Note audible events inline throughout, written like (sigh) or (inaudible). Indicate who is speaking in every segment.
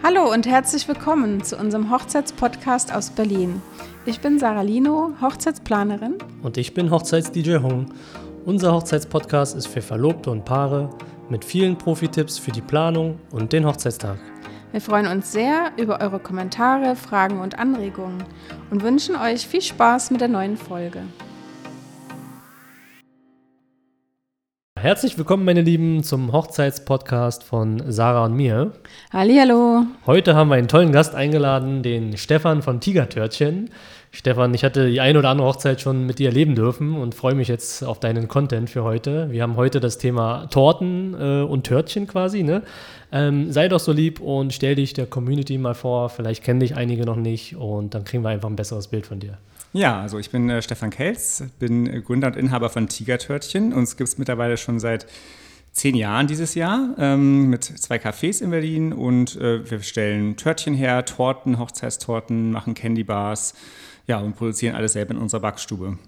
Speaker 1: Hallo und herzlich willkommen zu unserem Hochzeitspodcast aus Berlin. Ich bin Sarah Lino, Hochzeitsplanerin.
Speaker 2: Und ich bin Hochzeits-DJ Hong. Unser Hochzeitspodcast ist für Verlobte und Paare mit vielen Profi-Tipps für die Planung und den Hochzeitstag.
Speaker 1: Wir freuen uns sehr über eure Kommentare, Fragen und Anregungen und wünschen euch viel Spaß mit der neuen Folge.
Speaker 2: Herzlich willkommen, meine Lieben, zum Hochzeitspodcast von Sarah und mir.
Speaker 1: Hallihallo.
Speaker 2: Heute haben wir einen tollen Gast eingeladen, den Stefan von Tigertörtchen. Stefan, ich hatte die eine oder andere Hochzeit schon mit dir erleben dürfen und freue mich jetzt auf deinen Content für heute. Wir haben heute das Thema Torten äh, und Törtchen quasi. Ne? Ähm, sei doch so lieb und stell dich der Community mal vor. Vielleicht kennen dich einige noch nicht und dann kriegen wir einfach ein besseres Bild von dir.
Speaker 3: Ja, also ich bin äh, Stefan Kelz, bin Gründer und Inhaber von Tigertörtchen. Uns gibt es mittlerweile schon seit zehn Jahren dieses Jahr ähm, mit zwei Cafés in Berlin und äh, wir stellen Törtchen her, Torten, Hochzeitstorten, machen Candy Bars ja, und produzieren alles selber in unserer Backstube.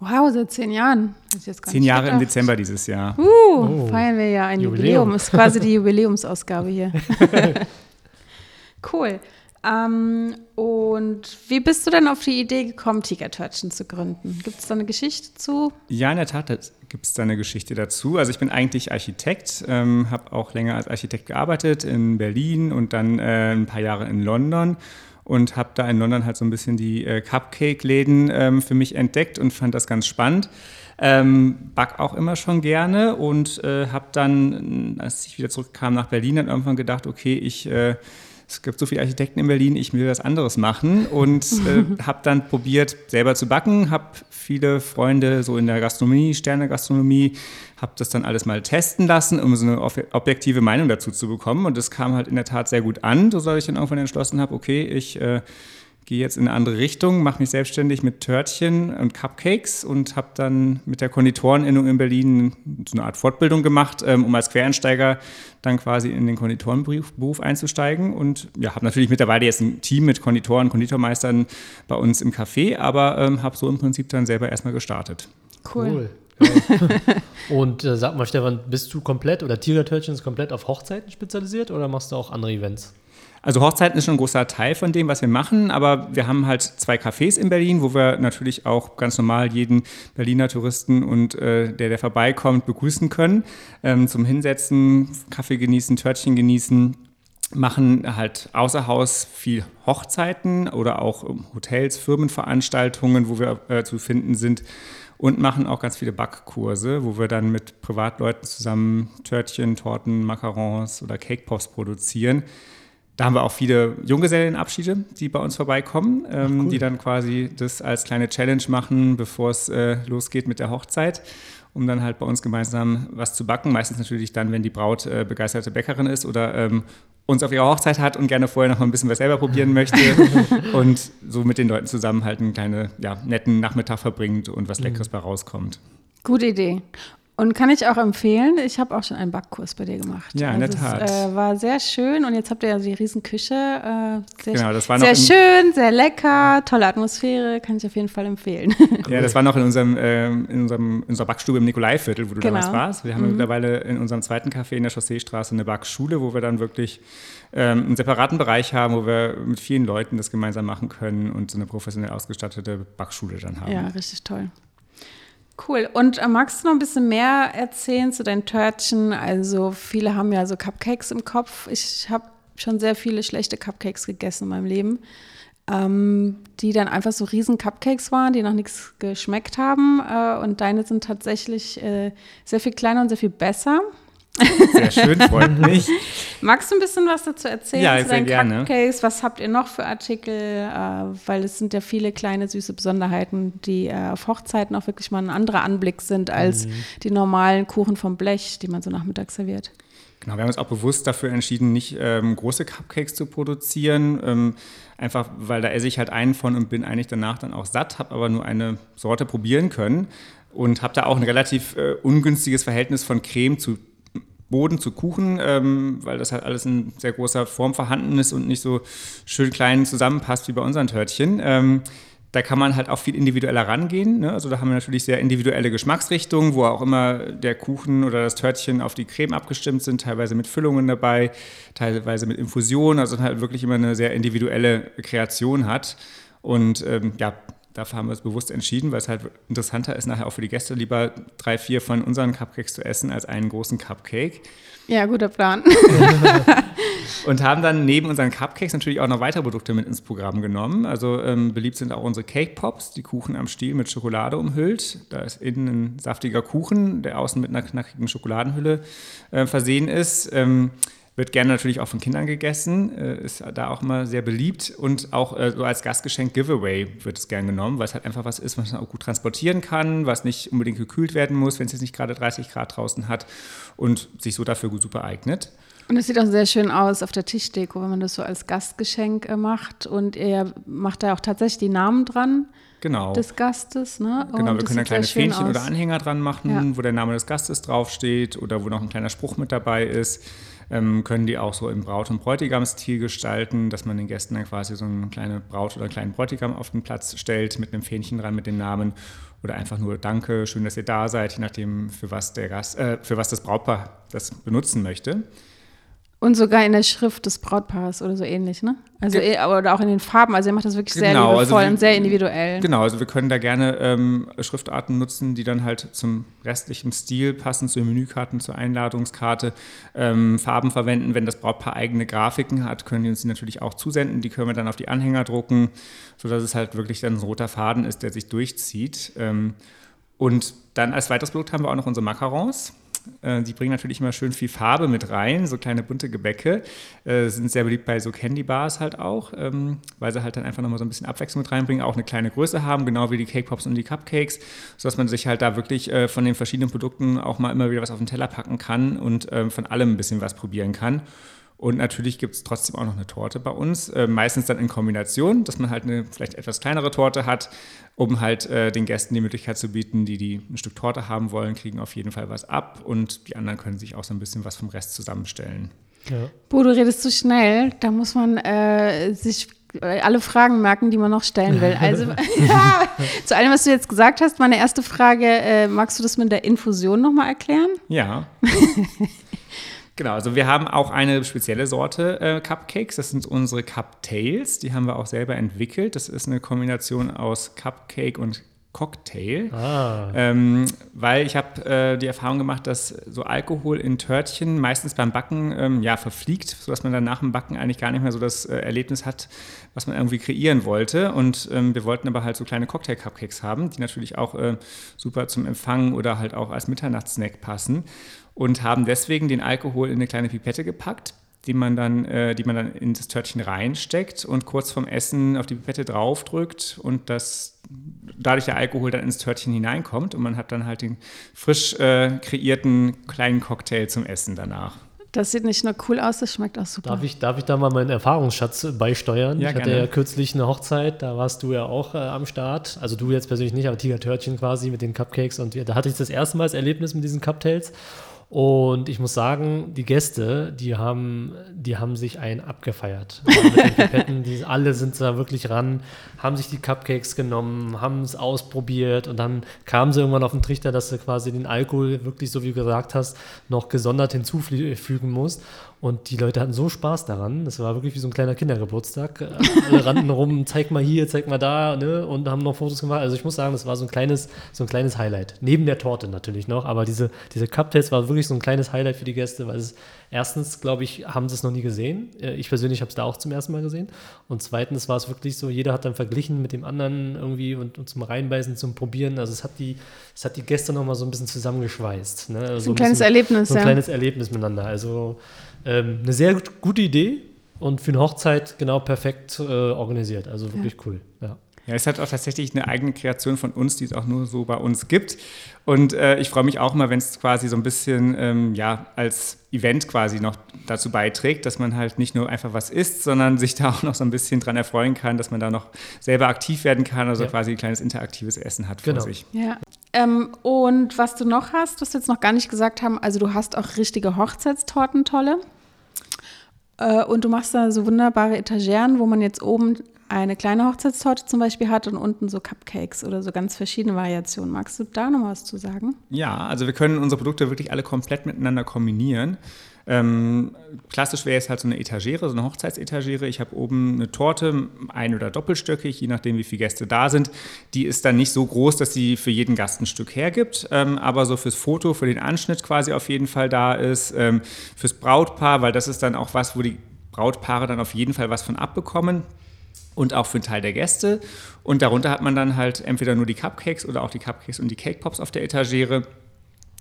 Speaker 1: Wow, seit zehn Jahren.
Speaker 3: zehn Jahre gedacht. im Dezember dieses Jahr.
Speaker 1: Uh, oh. feiern wir ja ein Jubiläum. Jubiläum. Ist quasi die (laughs) Jubiläumsausgabe hier. (laughs) cool. Ähm, und wie bist du denn auf die Idee gekommen, Tigertörtchen zu gründen? Gibt es da eine Geschichte zu?
Speaker 3: Ja, in der Tat gibt es da eine Geschichte dazu. Also ich bin eigentlich Architekt, ähm, habe auch länger als Architekt gearbeitet in Berlin und dann äh, ein paar Jahre in London und habe da in London halt so ein bisschen die äh, Cupcake-Läden ähm, für mich entdeckt und fand das ganz spannend. Ähm, back auch immer schon gerne und äh, habe dann, als ich wieder zurückkam nach Berlin, dann irgendwann gedacht, okay, ich äh, es gibt so viele Architekten in Berlin, ich will was anderes machen und (laughs) äh, habe dann probiert, selber zu backen, habe viele Freunde so in der Gastronomie, Sterne-Gastronomie, habe das dann alles mal testen lassen, um so eine objektive Meinung dazu zu bekommen und das kam halt in der Tat sehr gut an, so dass ich dann irgendwann entschlossen habe, okay, ich äh, gehe jetzt in eine andere Richtung, mache mich selbstständig mit Törtchen und Cupcakes und habe dann mit der Konditorenennung in Berlin so eine Art Fortbildung gemacht, ähm, um als Quereinsteiger dann quasi in den Konditorenberuf einzusteigen. Und ja, habe natürlich mittlerweile jetzt ein Team mit Konditoren, Konditormeistern bei uns im Café, aber ähm, habe so im Prinzip dann selber erstmal gestartet.
Speaker 1: Cool.
Speaker 2: cool. (laughs) und äh, sag mal, Stefan, bist du komplett oder Tigertörtchen ist komplett auf Hochzeiten spezialisiert oder machst du auch andere Events?
Speaker 3: Also Hochzeiten ist schon ein großer Teil von dem, was wir machen, aber wir haben halt zwei Cafés in Berlin, wo wir natürlich auch ganz normal jeden Berliner Touristen und äh, der, der vorbeikommt, begrüßen können. Ähm, zum Hinsetzen, Kaffee genießen, Törtchen genießen machen halt außer Haus viel Hochzeiten oder auch Hotels, Firmenveranstaltungen, wo wir äh, zu finden sind und machen auch ganz viele Backkurse, wo wir dann mit Privatleuten zusammen Törtchen, Torten, Macarons oder Cake Pops produzieren. Da haben wir auch viele Junggesellenabschiede, die bei uns vorbeikommen, ähm, cool. die dann quasi das als kleine Challenge machen, bevor es äh, losgeht mit der Hochzeit, um dann halt bei uns gemeinsam was zu backen. Meistens natürlich dann, wenn die Braut äh, begeisterte Bäckerin ist oder ähm, uns auf ihrer Hochzeit hat und gerne vorher noch mal ein bisschen was selber probieren möchte (laughs) und so mit den Leuten zusammen halt einen kleinen, ja, netten Nachmittag verbringt und was mhm. Leckeres bei rauskommt.
Speaker 1: Gute Idee. Und kann ich auch empfehlen, ich habe auch schon einen Backkurs bei dir gemacht.
Speaker 3: Ja, in also der Tat.
Speaker 1: Es äh, war sehr schön und jetzt habt ihr ja die riesen Küche. Äh, sehr
Speaker 3: genau, das war
Speaker 1: sehr schön, sehr lecker, tolle Atmosphäre, kann ich auf jeden Fall empfehlen. (laughs)
Speaker 3: Ja, das war noch in unserem, äh, in unserem in unserer Backstube im Nikolaiviertel, wo du genau. damals warst. Wir haben mhm. mittlerweile in unserem zweiten Café in der Chausseestraße eine Backschule, wo wir dann wirklich ähm, einen separaten Bereich haben, wo wir mit vielen Leuten das gemeinsam machen können und so eine professionell ausgestattete Backschule dann haben.
Speaker 1: Ja, richtig toll. Cool. Und äh, magst du noch ein bisschen mehr erzählen zu deinen Törtchen? Also viele haben ja so Cupcakes im Kopf. Ich habe schon sehr viele schlechte Cupcakes gegessen in meinem Leben, ähm, die dann einfach so riesen Cupcakes waren, die noch nichts geschmeckt haben. Äh, und deine sind tatsächlich äh, sehr viel kleiner und sehr viel besser.
Speaker 3: Sehr schön, freut mich. (laughs)
Speaker 1: Magst du ein bisschen was dazu erzählen
Speaker 3: ja,
Speaker 1: zu deinen
Speaker 3: gerne.
Speaker 1: Cupcakes? Was habt ihr noch für Artikel? Äh, weil es sind ja viele kleine süße Besonderheiten, die äh, auf Hochzeiten auch wirklich mal ein anderer Anblick sind als mhm. die normalen Kuchen vom Blech, die man so nachmittags serviert.
Speaker 3: Genau, wir haben uns auch bewusst dafür entschieden, nicht ähm, große Cupcakes zu produzieren. Ähm, einfach, weil da esse ich halt einen von und bin eigentlich danach dann auch satt, habe aber nur eine Sorte probieren können und habe da auch ein relativ äh, ungünstiges Verhältnis von Creme zu Boden zu Kuchen, ähm, weil das halt alles in sehr großer Form vorhanden ist und nicht so schön klein zusammenpasst wie bei unseren Törtchen. Ähm, da kann man halt auch viel individueller rangehen. Ne? Also da haben wir natürlich sehr individuelle Geschmacksrichtungen, wo auch immer der Kuchen oder das Törtchen auf die Creme abgestimmt sind, teilweise mit Füllungen dabei, teilweise mit Infusionen, also halt wirklich immer eine sehr individuelle Kreation hat. Und ähm, ja, dafür haben wir es bewusst entschieden, weil es halt interessanter ist, nachher auch für die Gäste lieber drei, vier von unseren Cupcakes zu essen, als einen großen Cupcake.
Speaker 1: Ja, guter Plan. (laughs)
Speaker 3: und haben dann neben unseren Cupcakes natürlich auch noch weitere Produkte mit ins Programm genommen. Also ähm, beliebt sind auch unsere Cake Pops, die Kuchen am Stiel mit Schokolade umhüllt. Da ist innen ein saftiger Kuchen, der außen mit einer knackigen Schokoladenhülle äh, versehen ist. Ähm, wird gerne natürlich auch von Kindern gegessen, äh, ist da auch immer sehr beliebt und auch äh, so als Gastgeschenk Giveaway wird es gern genommen, weil es halt einfach was ist, was man auch gut transportieren kann, was nicht unbedingt gekühlt werden muss, wenn es jetzt nicht gerade 30 Grad draußen hat und sich so dafür gut super eignet.
Speaker 1: Und es sieht auch sehr schön aus auf der Tischdeko, wenn man das so als Gastgeschenk äh, macht. Und er macht da auch tatsächlich die Namen dran
Speaker 3: genau.
Speaker 1: des Gastes. Ne?
Speaker 3: Genau, und wir können da kleine Fähnchen oder Anhänger dran machen, ja. wo der Name des Gastes draufsteht oder wo noch ein kleiner Spruch mit dabei ist ähm, können die auch so im Braut- und Bräutigamstil gestalten, dass man den Gästen dann quasi so eine kleine Braut oder einen kleinen Bräutigam auf den Platz stellt mit einem Fähnchen dran mit dem Namen oder einfach nur Danke, schön, dass ihr da seid, je nachdem, für was, der Gast, äh, für was das Brautpaar das benutzen möchte.
Speaker 1: Und sogar in der Schrift des Brautpaares oder so ähnlich, ne? Also Ge eh, oder auch in den Farben. Also er macht das wirklich sehr genau, also liebevoll also wir, und sehr individuell.
Speaker 3: Genau, also wir können da gerne ähm, Schriftarten nutzen, die dann halt zum restlichen Stil passen, zu den Menükarten, zur Einladungskarte. Ähm, Farben verwenden, wenn das Brautpaar eigene Grafiken hat, können die uns die natürlich auch zusenden. Die können wir dann auf die Anhänger drucken, sodass es halt wirklich dann ein roter Faden ist, der sich durchzieht. Ähm, und dann als weiteres Produkt haben wir auch noch unsere Macarons. Äh, die bringen natürlich immer schön viel Farbe mit rein, so kleine bunte Gebäcke. Äh, sind sehr beliebt bei so Candy Bars halt auch, ähm, weil sie halt dann einfach nochmal so ein bisschen Abwechslung mit reinbringen, auch eine kleine Größe haben, genau wie die Cake Pops und die Cupcakes, sodass man sich halt da wirklich äh, von den verschiedenen Produkten auch mal immer wieder was auf den Teller packen kann und ähm, von allem ein bisschen was probieren kann. Und natürlich gibt es trotzdem auch noch eine Torte bei uns, äh, meistens dann in Kombination, dass man halt eine vielleicht etwas kleinere Torte hat, um halt äh, den Gästen die Möglichkeit zu bieten, die, die ein Stück Torte haben wollen, kriegen auf jeden Fall was ab und die anderen können sich auch so ein bisschen was vom Rest zusammenstellen.
Speaker 1: Ja. Bo, du redest zu schnell, da muss man äh, sich äh, alle Fragen merken, die man noch stellen will. (laughs) Also (laughs) ja, zu allem, was du jetzt gesagt hast, meine erste Frage, äh, magst du das mit der Infusion nochmal erklären?
Speaker 3: Ja. (laughs) Genau, also wir haben auch eine spezielle Sorte äh, Cupcakes. Das sind unsere Cuptails. Die haben wir auch selber entwickelt. Das ist eine Kombination aus Cupcake und Cocktail. Ah. Ähm, weil ich habe äh, die Erfahrung gemacht, dass so Alkohol in Törtchen meistens beim Backen ähm, ja, verfliegt, sodass man dann nach dem Backen eigentlich gar nicht mehr so das äh, Erlebnis hat, was man irgendwie kreieren wollte. Und ähm, wir wollten aber halt so kleine Cocktail-Cupcakes haben, die natürlich auch äh, super zum Empfang oder halt auch als Mitternachtssnack passen und haben deswegen den Alkohol in eine kleine Pipette gepackt, die man dann, äh, die man dann in das Törtchen reinsteckt und kurz vorm Essen auf die Pipette draufdrückt und das dadurch der Alkohol dann ins Törtchen hineinkommt und man hat dann halt den frisch äh, kreierten kleinen Cocktail zum Essen danach.
Speaker 1: Das sieht nicht nur cool aus, das schmeckt auch super.
Speaker 2: Darf ich, darf ich da mal meinen Erfahrungsschatz beisteuern? Ja, ich hatte gerne. ja kürzlich eine Hochzeit, da warst du ja auch äh, am Start. Also du jetzt persönlich nicht, aber Tiger Törtchen quasi mit den Cupcakes. Und da hatte ich das erste Mal das Erlebnis mit diesen Cuptails. Und ich muss sagen, die Gäste, die haben, die haben sich ein abgefeiert. (laughs) Pipetten, die alle sind da wirklich ran, haben sich die Cupcakes genommen, haben es ausprobiert und dann kamen sie irgendwann auf den Trichter, dass du quasi den Alkohol wirklich, so wie du gesagt hast, noch gesondert hinzufügen musst. Und die Leute hatten so Spaß daran. Das war wirklich wie so ein kleiner Kindergeburtstag. Alle rannten rum, (laughs) zeig mal hier, zeig mal da, ne? Und haben noch Fotos gemacht. Also ich muss sagen, das war so ein kleines, so ein kleines Highlight. Neben der Torte natürlich noch. Aber diese, diese Cuptails war wirklich so ein kleines Highlight für die Gäste, weil es erstens, glaube ich, haben sie es noch nie gesehen. Äh, ich persönlich habe es da auch zum ersten Mal gesehen. Und zweitens war es wirklich so, jeder hat dann verglichen mit dem anderen irgendwie und, und zum Reinbeißen, zum Probieren. Also es hat die, es hat die Gäste noch mal so ein bisschen zusammengeschweißt. Ne?
Speaker 1: So ein, ein kleines bisschen, Erlebnis,
Speaker 2: so ein ja. kleines Erlebnis miteinander. Also ähm, eine sehr gute Idee und für eine Hochzeit genau perfekt äh, organisiert. Also wirklich ja. cool. Ja.
Speaker 3: Ja, es hat auch tatsächlich eine eigene Kreation von uns, die es auch nur so bei uns gibt. Und äh, ich freue mich auch immer, wenn es quasi so ein bisschen ähm, ja, als Event quasi noch dazu beiträgt, dass man halt nicht nur einfach was isst, sondern sich da auch noch so ein bisschen dran erfreuen kann, dass man da noch selber aktiv werden kann, also ja. quasi ein kleines interaktives Essen hat genau. vor sich.
Speaker 1: Ja. Ähm, und was du noch hast, was wir jetzt noch gar nicht gesagt haben, also du hast auch richtige Hochzeitstorten, tolle. Und du machst da so wunderbare Etageren, wo man jetzt oben eine kleine Hochzeitstorte zum Beispiel hat und unten so Cupcakes oder so ganz verschiedene Variationen. Magst du da noch was zu sagen?
Speaker 3: Ja, also wir können unsere Produkte wirklich alle komplett miteinander kombinieren. Ähm, klassisch wäre es halt so eine Etagere, so eine Hochzeitsetagere. Ich habe oben eine Torte, ein- oder doppelstöckig, je nachdem, wie viele Gäste da sind. Die ist dann nicht so groß, dass sie für jeden Gast ein Stück hergibt, ähm, aber so fürs Foto, für den Anschnitt quasi auf jeden Fall da ist. Ähm, fürs Brautpaar, weil das ist dann auch was, wo die Brautpaare dann auf jeden Fall was von abbekommen und auch für einen Teil der Gäste. Und darunter hat man dann halt entweder nur die Cupcakes oder auch die Cupcakes und die Cake Pops auf der Etagere.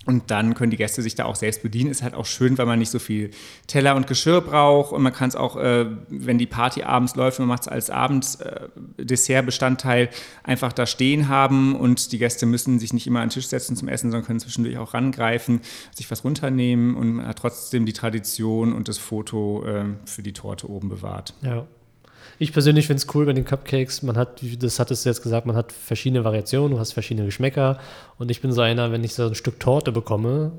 Speaker 3: Und dann können die Gäste sich da auch selbst bedienen. Ist halt auch schön, weil man nicht so viel Teller und Geschirr braucht. Und man kann es auch, äh, wenn die Party abends läuft, man macht es als Abenddessertbestandteil, äh, einfach da stehen haben. Und die Gäste müssen sich nicht immer an den Tisch setzen zum Essen, sondern können zwischendurch auch rangreifen, sich was runternehmen. Und man hat trotzdem die Tradition und das Foto äh, für die Torte oben bewahrt.
Speaker 2: Ja. Ich persönlich finde es cool bei den Cupcakes. Man hat, das hattest du jetzt gesagt, man hat verschiedene Variationen, du hast verschiedene Geschmäcker. Und ich bin so einer, wenn ich so ein Stück Torte bekomme,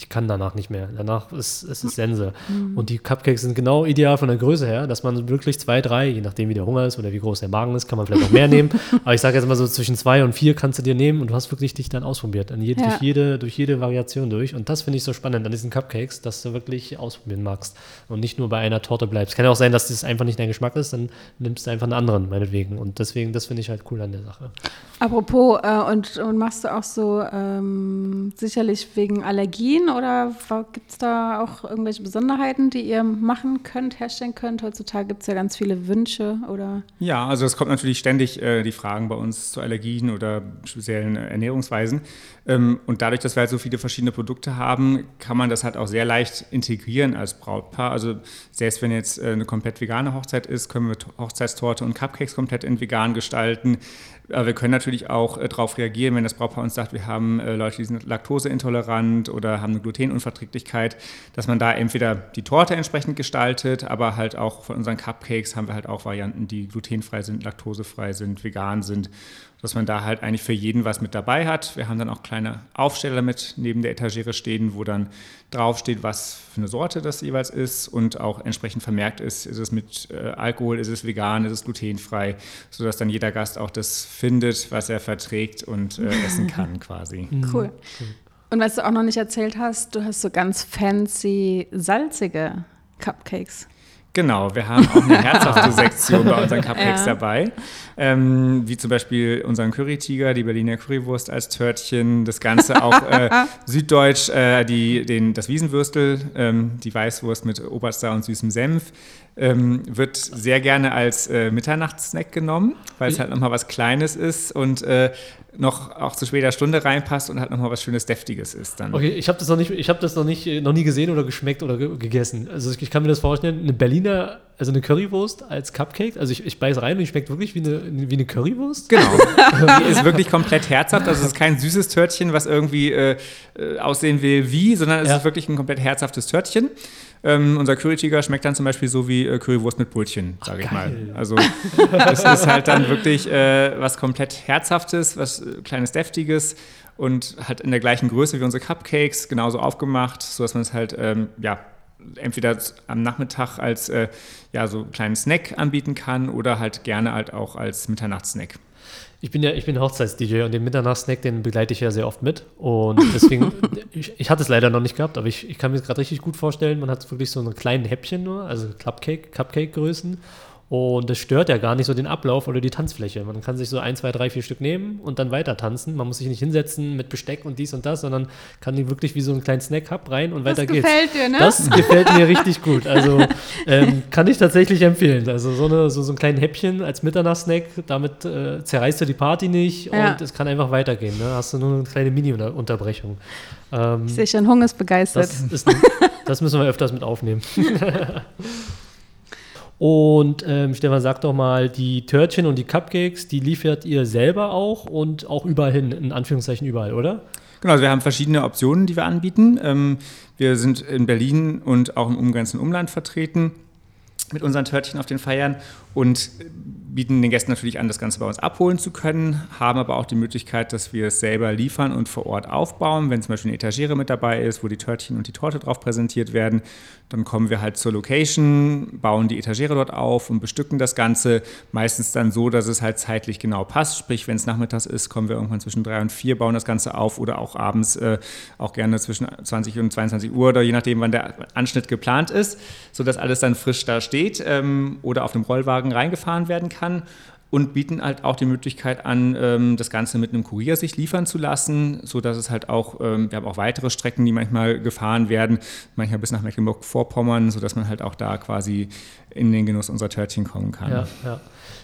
Speaker 2: ich kann danach nicht mehr. Danach ist es ist Sense. Mhm. Und die Cupcakes sind genau ideal von der Größe her, dass man wirklich zwei, drei, je nachdem wie der Hunger ist oder wie groß der Magen ist, kann man vielleicht noch mehr nehmen. (laughs) Aber ich sage jetzt mal so zwischen zwei und vier kannst du dir nehmen und du hast wirklich dich dann ausprobiert. Je, ja. durch, jede, durch jede Variation durch. Und das finde ich so spannend an diesen Cupcakes, dass du wirklich ausprobieren magst und nicht nur bei einer Torte bleibst. Kann ja auch sein, dass das einfach nicht dein Geschmack ist, dann nimmst du einfach einen anderen, meinetwegen. Und deswegen, das finde ich halt cool an der Sache.
Speaker 1: Apropos, äh, und, und machst du auch so ähm, sicherlich wegen Allergien oder gibt es da auch irgendwelche Besonderheiten, die ihr machen könnt, herstellen könnt? Heutzutage gibt es ja ganz viele Wünsche oder.
Speaker 3: Ja, also es kommt natürlich ständig äh, die Fragen bei uns zu Allergien oder speziellen Ernährungsweisen. Ähm, und dadurch, dass wir halt so viele verschiedene Produkte haben, kann man das halt auch sehr leicht integrieren als Brautpaar. Also selbst wenn jetzt äh, eine komplett vegane Hochzeit ist, können wir Hochzeitstorte und Cupcakes komplett in vegan gestalten. Aber wir können natürlich auch äh, darauf reagieren, wenn das Brautpaar uns sagt, wir haben äh, Leute, die sind laktoseintolerant oder haben eine Glutenunverträglichkeit, dass man da entweder die Torte entsprechend gestaltet, aber halt auch von unseren Cupcakes haben wir halt auch Varianten, die glutenfrei sind, laktosefrei sind, vegan sind dass man da halt eigentlich für jeden was mit dabei hat. Wir haben dann auch kleine Aufsteller mit neben der Etagere stehen, wo dann draufsteht, was für eine Sorte das jeweils ist und auch entsprechend vermerkt ist, ist es mit äh, Alkohol, ist es vegan, ist es glutenfrei, sodass dann jeder Gast auch das findet, was er verträgt und äh, essen (laughs) kann quasi.
Speaker 1: Cool. Und was du auch noch nicht erzählt hast, du hast so ganz fancy salzige Cupcakes.
Speaker 3: Genau, wir haben auch eine (laughs) herzhafte Sektion bei unseren Cupcakes ja. dabei. Ähm, wie zum Beispiel unseren Curry-Tiger, die Berliner Currywurst als Törtchen, das Ganze auch äh, (laughs) süddeutsch, äh, die, den, das Wiesenwürstel, ähm, die Weißwurst mit Oberster und süßem Senf, ähm, wird sehr gerne als äh, Mitternachtssnack genommen, weil es halt nochmal was Kleines ist und äh, noch auch zu später Stunde reinpasst und halt nochmal was Schönes, Deftiges ist dann.
Speaker 2: Okay, ich habe das noch nicht, ich habe das noch nicht, noch nie gesehen oder geschmeckt oder ge gegessen. Also ich kann mir das vorstellen, eine Berliner, also eine Currywurst als Cupcake. Also ich, ich beiß rein und die schmeckt wirklich wie eine, wie eine Currywurst.
Speaker 3: Genau. (laughs) die ist wirklich komplett herzhaft. Also es ist kein süßes Törtchen, was irgendwie äh, äh aussehen will wie, sondern es ja. ist wirklich ein komplett herzhaftes Törtchen. Ähm, unser Curry-Tiger schmeckt dann zum Beispiel so wie äh, Currywurst mit Brötchen, sage ich mal. Also es ist halt dann wirklich äh, was komplett Herzhaftes, was äh, kleines Deftiges und halt in der gleichen Größe wie unsere Cupcakes, genauso aufgemacht, sodass man es halt, ähm, ja, entweder am Nachmittag als äh, ja, so einen kleinen Snack anbieten kann oder halt gerne halt auch als Mitternachtssnack.
Speaker 2: Ich bin ja, ich bin Hochzeits-DJ und den Mitternachtssnack, den begleite ich ja sehr oft mit. Und (laughs) deswegen, ich, ich hatte es leider noch nicht gehabt, aber ich, ich kann mir gerade richtig gut vorstellen. Man hat wirklich so einen kleinen Häppchen nur, also Cupcake, Cupcake-Größen. Und das stört ja gar nicht so den Ablauf oder die Tanzfläche. Man kann sich so ein, zwei, drei, vier Stück nehmen und dann weiter tanzen. Man muss sich nicht hinsetzen mit Besteck und dies und das, sondern kann die wirklich wie so einen kleinen Snack hab rein und weiter geht's.
Speaker 1: Das gefällt dir, ne?
Speaker 2: Das (laughs) gefällt mir richtig gut. Also ähm, kann ich tatsächlich empfehlen. Also so, eine, so, so ein kleinen Häppchen als Mitternachtssnack, damit äh, zerreißt du die Party nicht ja. und es kann einfach weitergehen. Ne? Hast du nur eine kleine Mini-Unterbrechung.
Speaker 1: Ähm, schon, Hunger ist begeistert.
Speaker 2: Das, ist, das müssen wir öfters mit aufnehmen. (laughs) Und ähm, Stefan, sag doch mal, die Törtchen und die Cupcakes, die liefert ihr selber auch und auch überall hin, in Anführungszeichen überall, oder?
Speaker 3: Genau, also wir haben verschiedene Optionen, die wir anbieten. Ähm, wir sind in Berlin und auch im umgrenzenden Umland vertreten mit unseren Törtchen auf den Feiern und bieten den Gästen natürlich an, das Ganze bei uns abholen zu können, haben aber auch die Möglichkeit, dass wir es selber liefern und vor Ort aufbauen. Wenn zum Beispiel eine Etagere mit dabei ist, wo die Törtchen und die Torte drauf präsentiert werden, dann kommen wir halt zur Location, bauen die Etagere dort auf und bestücken das Ganze. Meistens dann so, dass es halt zeitlich genau passt. Sprich, wenn es nachmittags ist, kommen wir irgendwann zwischen drei und vier, bauen das Ganze auf oder auch abends, äh, auch gerne zwischen 20 und 22 Uhr oder je nachdem, wann der Anschnitt geplant ist, sodass alles dann frisch da steht ähm, oder auf dem Rollwagen reingefahren werden kann und bieten halt auch die Möglichkeit an, ähm, das Ganze mit einem Kurier sich liefern zu lassen, sodass es halt auch, ähm, wir haben auch weitere Strecken, die manchmal gefahren werden, manchmal bis nach Mecklenburg-Vorpommern, sodass man halt auch da quasi in den Genuss unserer Törtchen kommen kann.
Speaker 2: Ja, ja.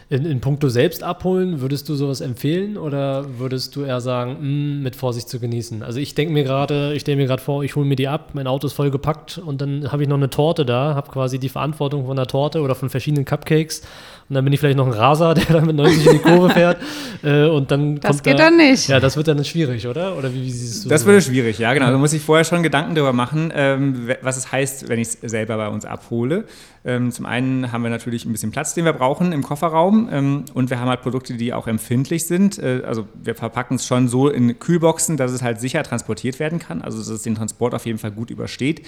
Speaker 2: In, in puncto selbst abholen, würdest du sowas empfehlen oder würdest du eher sagen, mh, hm, mit Vorsicht zu genießen? Also ich denke mir gerade, ich stelle mir gerade vor, ich hole mir die ab, mein Auto ist voll gepackt und dann habe ich noch eine Torte da, habe quasi die Verantwortung von der Torte oder von verschiedenen Cupcakes und dann bin ich vielleicht noch ein Raser, (laughs) der dann mit 90 in die Kurve fährt. Äh, und dann
Speaker 1: das geht da, dann nicht.
Speaker 2: Ja, das wird dann schwierig, oder? Oder wie, wie siehst
Speaker 3: du das? Das würde schwierig, ja, genau. Da muss ich vorher schon Gedanken darüber machen, ähm, was es heißt, wenn ich es selber bei uns abhole. Ähm, zum einen haben wir natürlich ein bisschen Platz, den wir brauchen im Kofferraum. Ähm, und wir haben halt Produkte, die auch empfindlich sind. Äh, also wir verpacken es schon so in Kühlboxen, dass es halt sicher transportiert werden kann. Also dass es den Transport auf jeden Fall gut übersteht.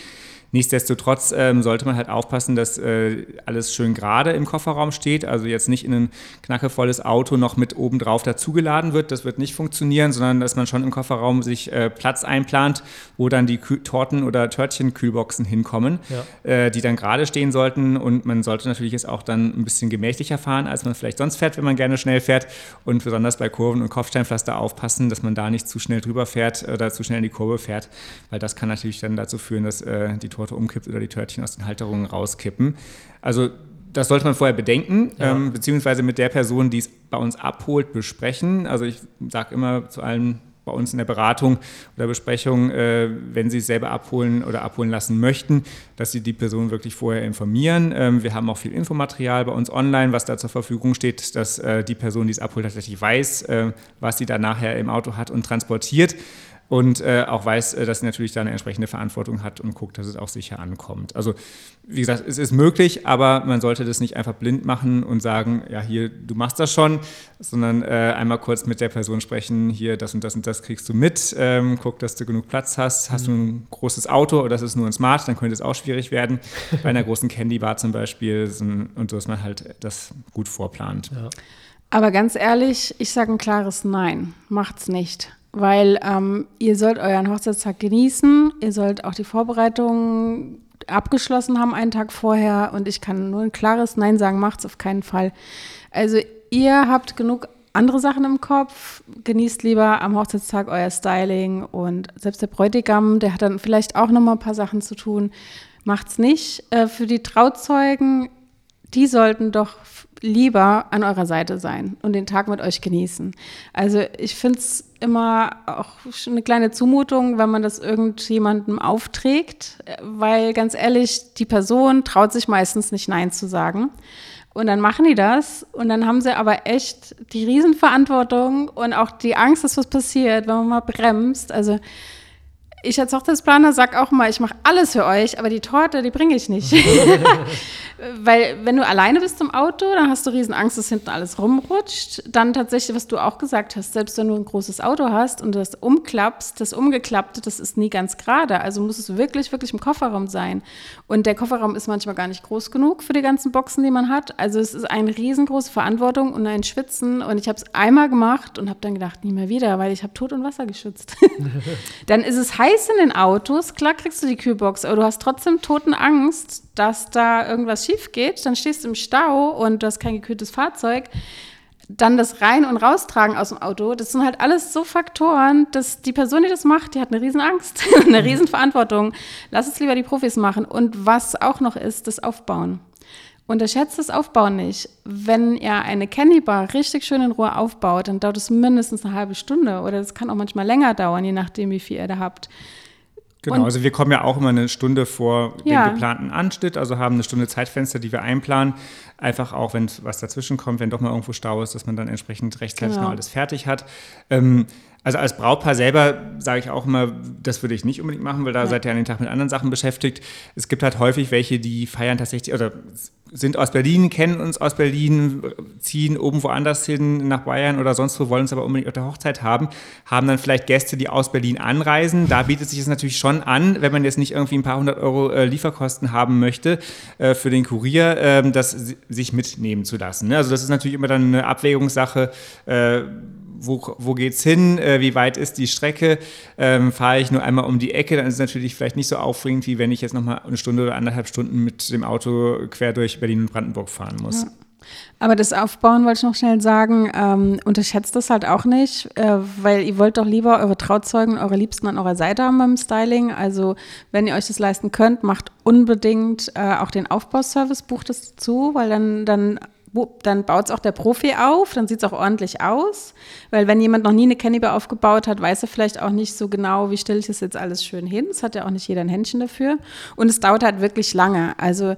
Speaker 3: Nichtsdestotrotz ähm, sollte man halt aufpassen, dass äh, alles schön gerade im Kofferraum steht. Also jetzt nicht in ein knackevolles Auto noch mit oben drauf dazugeladen wird. Das wird nicht funktionieren, sondern dass man schon im Kofferraum sich äh, Platz einplant, wo dann die Kü Torten- oder Törtchen-Kühlboxen hinkommen, ja. äh, die dann gerade stehen sollten. Und man sollte natürlich jetzt auch dann ein bisschen gemächlicher fahren, als man vielleicht sonst fährt, wenn man gerne schnell fährt. Und besonders bei Kurven und Kopfsteinpflaster aufpassen, dass man da nicht zu schnell drüber fährt oder zu schnell in die Kurve fährt, weil das kann natürlich dann dazu führen, dass äh, die Torte umkippt oder die Törtchen aus den Halterungen rauskippen. Also das sollte man vorher bedenken, ja. ähm, beziehungsweise mit der Person, die es bei uns abholt, besprechen. Also ich sage immer zu allen bei uns in der Beratung oder Besprechung, äh, wenn Sie es selber abholen oder abholen lassen möchten, dass Sie die Person wirklich vorher informieren. Ähm, wir haben auch viel Infomaterial bei uns online, was da zur Verfügung steht, dass äh, die Person, die es abholt, tatsächlich weiß, äh, was sie da nachher im Auto hat und transportiert und äh, auch weiß, äh, dass sie natürlich da eine entsprechende Verantwortung hat und guckt, dass es auch sicher ankommt. Also wie gesagt, es ist möglich, aber man sollte das nicht einfach blind machen und sagen, ja hier, du machst das schon, sondern äh, einmal kurz mit der Person sprechen, hier das und das und das kriegst du mit, ähm, guck, dass du genug Platz hast, hast du ein großes Auto oder das ist nur ein Smart, dann könnte es auch schwierig werden. (laughs) Bei einer großen Candy Bar zum Beispiel und so, dass man halt das gut vorplant. Ja.
Speaker 1: Aber ganz ehrlich, ich sage ein klares Nein, macht's nicht weil ähm, ihr sollt euren Hochzeitstag genießen, ihr sollt auch die Vorbereitungen abgeschlossen haben einen Tag vorher und ich kann nur ein klares Nein sagen, macht's auf keinen Fall. Also ihr habt genug andere Sachen im Kopf, genießt lieber am Hochzeitstag euer Styling und selbst der Bräutigam, der hat dann vielleicht auch noch mal ein paar Sachen zu tun, macht's nicht. Äh, für die Trauzeugen, die sollten doch lieber an eurer Seite sein und den Tag mit euch genießen. Also ich finde es immer auch eine kleine Zumutung, wenn man das irgendjemandem aufträgt, weil ganz ehrlich, die Person traut sich meistens nicht Nein zu sagen. Und dann machen die das und dann haben sie aber echt die Riesenverantwortung und auch die Angst, dass was passiert, wenn man mal bremst. Also ich als Hochzeitsplaner sag auch mal, ich mache alles für euch, aber die Torte, die bringe ich nicht. (laughs) Weil wenn du alleine bist im Auto, dann hast du riesen Angst, dass hinten alles rumrutscht. Dann tatsächlich, was du auch gesagt hast, selbst wenn du ein großes Auto hast und das umklappst, das Umgeklappte, das ist nie ganz gerade. Also muss es wirklich, wirklich im Kofferraum sein. Und der Kofferraum ist manchmal gar nicht groß genug für die ganzen Boxen, die man hat. Also es ist eine riesengroße Verantwortung und ein Schwitzen. Und ich habe es einmal gemacht und habe dann gedacht, nie mehr wieder, weil ich habe Tod und Wasser geschützt. (laughs) dann ist es heiß in den Autos, klar kriegst du die Kühlbox, aber du hast trotzdem toten Angst, dass da irgendwas schief geht, dann stehst du im Stau und du hast kein gekühltes Fahrzeug. Dann das Rein- und Raustragen aus dem Auto, das sind halt alles so Faktoren, dass die Person, die das macht, die hat eine Riesenangst, (laughs) eine Riesenverantwortung. Lass es lieber die Profis machen. Und was auch noch ist, das Aufbauen. Unterschätzt das Aufbauen nicht. Wenn ihr eine Candy Bar richtig schön in Ruhe aufbaut, dann dauert es mindestens eine halbe Stunde oder es kann auch manchmal länger dauern, je nachdem, wie viel ihr da habt.
Speaker 3: Genau, und, also wir kommen ja auch immer eine Stunde vor ja. dem geplanten Anschnitt, also haben eine Stunde Zeitfenster, die wir einplanen. Einfach auch, wenn was dazwischen kommt, wenn doch mal irgendwo Stau ist, dass man dann entsprechend rechtzeitig genau. noch alles fertig hat. Ähm, also als Brautpaar selber sage ich auch immer, das würde ich nicht unbedingt machen, weil da ja. seid ihr an den Tag mit anderen Sachen beschäftigt. Es gibt halt häufig welche, die feiern tatsächlich, oder sind aus Berlin, kennen uns aus Berlin, ziehen oben woanders hin, nach Bayern oder sonst wo, wollen uns aber unbedingt auf der Hochzeit haben, haben dann vielleicht Gäste, die aus Berlin anreisen. Da bietet sich es natürlich schon an, wenn man jetzt nicht irgendwie ein paar hundert Euro äh, Lieferkosten haben möchte äh, für den Kurier, äh, das sich mitnehmen zu lassen. Ne? Also das ist natürlich immer dann eine Abwägungssache äh, wo, wo es hin, äh, wie weit ist die Strecke, ähm, fahre ich nur einmal um die Ecke, dann ist es natürlich vielleicht nicht so aufregend, wie wenn ich jetzt nochmal eine Stunde oder anderthalb Stunden mit dem Auto quer durch Berlin und Brandenburg fahren muss. Ja.
Speaker 1: Aber das Aufbauen wollte ich noch schnell sagen, ähm, unterschätzt das halt auch nicht, äh, weil ihr wollt doch lieber eure Trauzeugen, eure Liebsten an eurer Seite haben beim Styling. Also wenn ihr euch das leisten könnt, macht unbedingt äh, auch den Aufbauservice, bucht es zu, weil dann, dann dann baut es auch der Profi auf, dann sieht es auch ordentlich aus. Weil wenn jemand noch nie eine Candybar aufgebaut hat, weiß er vielleicht auch nicht so genau, wie stelle ich das jetzt alles schön hin. Es hat ja auch nicht jeder ein Händchen dafür. Und es dauert halt wirklich lange. Also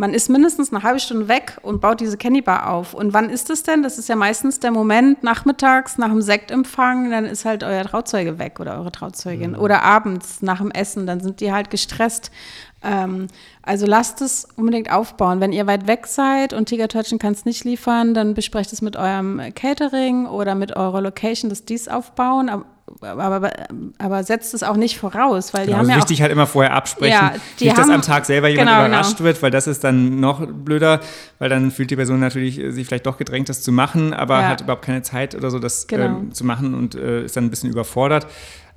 Speaker 1: man ist mindestens eine halbe Stunde weg und baut diese Candybar auf. Und wann ist das denn? Das ist ja meistens der Moment nachmittags nach dem Sektempfang, dann ist halt euer Trauzeuge weg oder eure Trauzeugin. Mhm. Oder abends nach dem Essen, dann sind die halt gestresst. Ähm, also lasst es unbedingt aufbauen. Wenn ihr weit weg seid und Tiger Törtchen kann es nicht liefern, dann besprecht es mit eurem Catering oder mit eurer Location, dass die es aufbauen. Aber, aber, aber, setzt es auch nicht voraus, weil
Speaker 3: genau,
Speaker 1: die haben
Speaker 3: ja
Speaker 1: ist
Speaker 3: wichtig halt immer vorher absprechen, ja, nicht, dass am Tag selber jemand genau, genau. überrascht genau. wird, weil das ist dann noch blöder, weil dann fühlt die Person natürlich äh, sich vielleicht doch gedrängt, das zu machen, aber ja. hat überhaupt keine Zeit oder so, das genau. ähm, zu machen und äh, ist dann ein bisschen überfordert.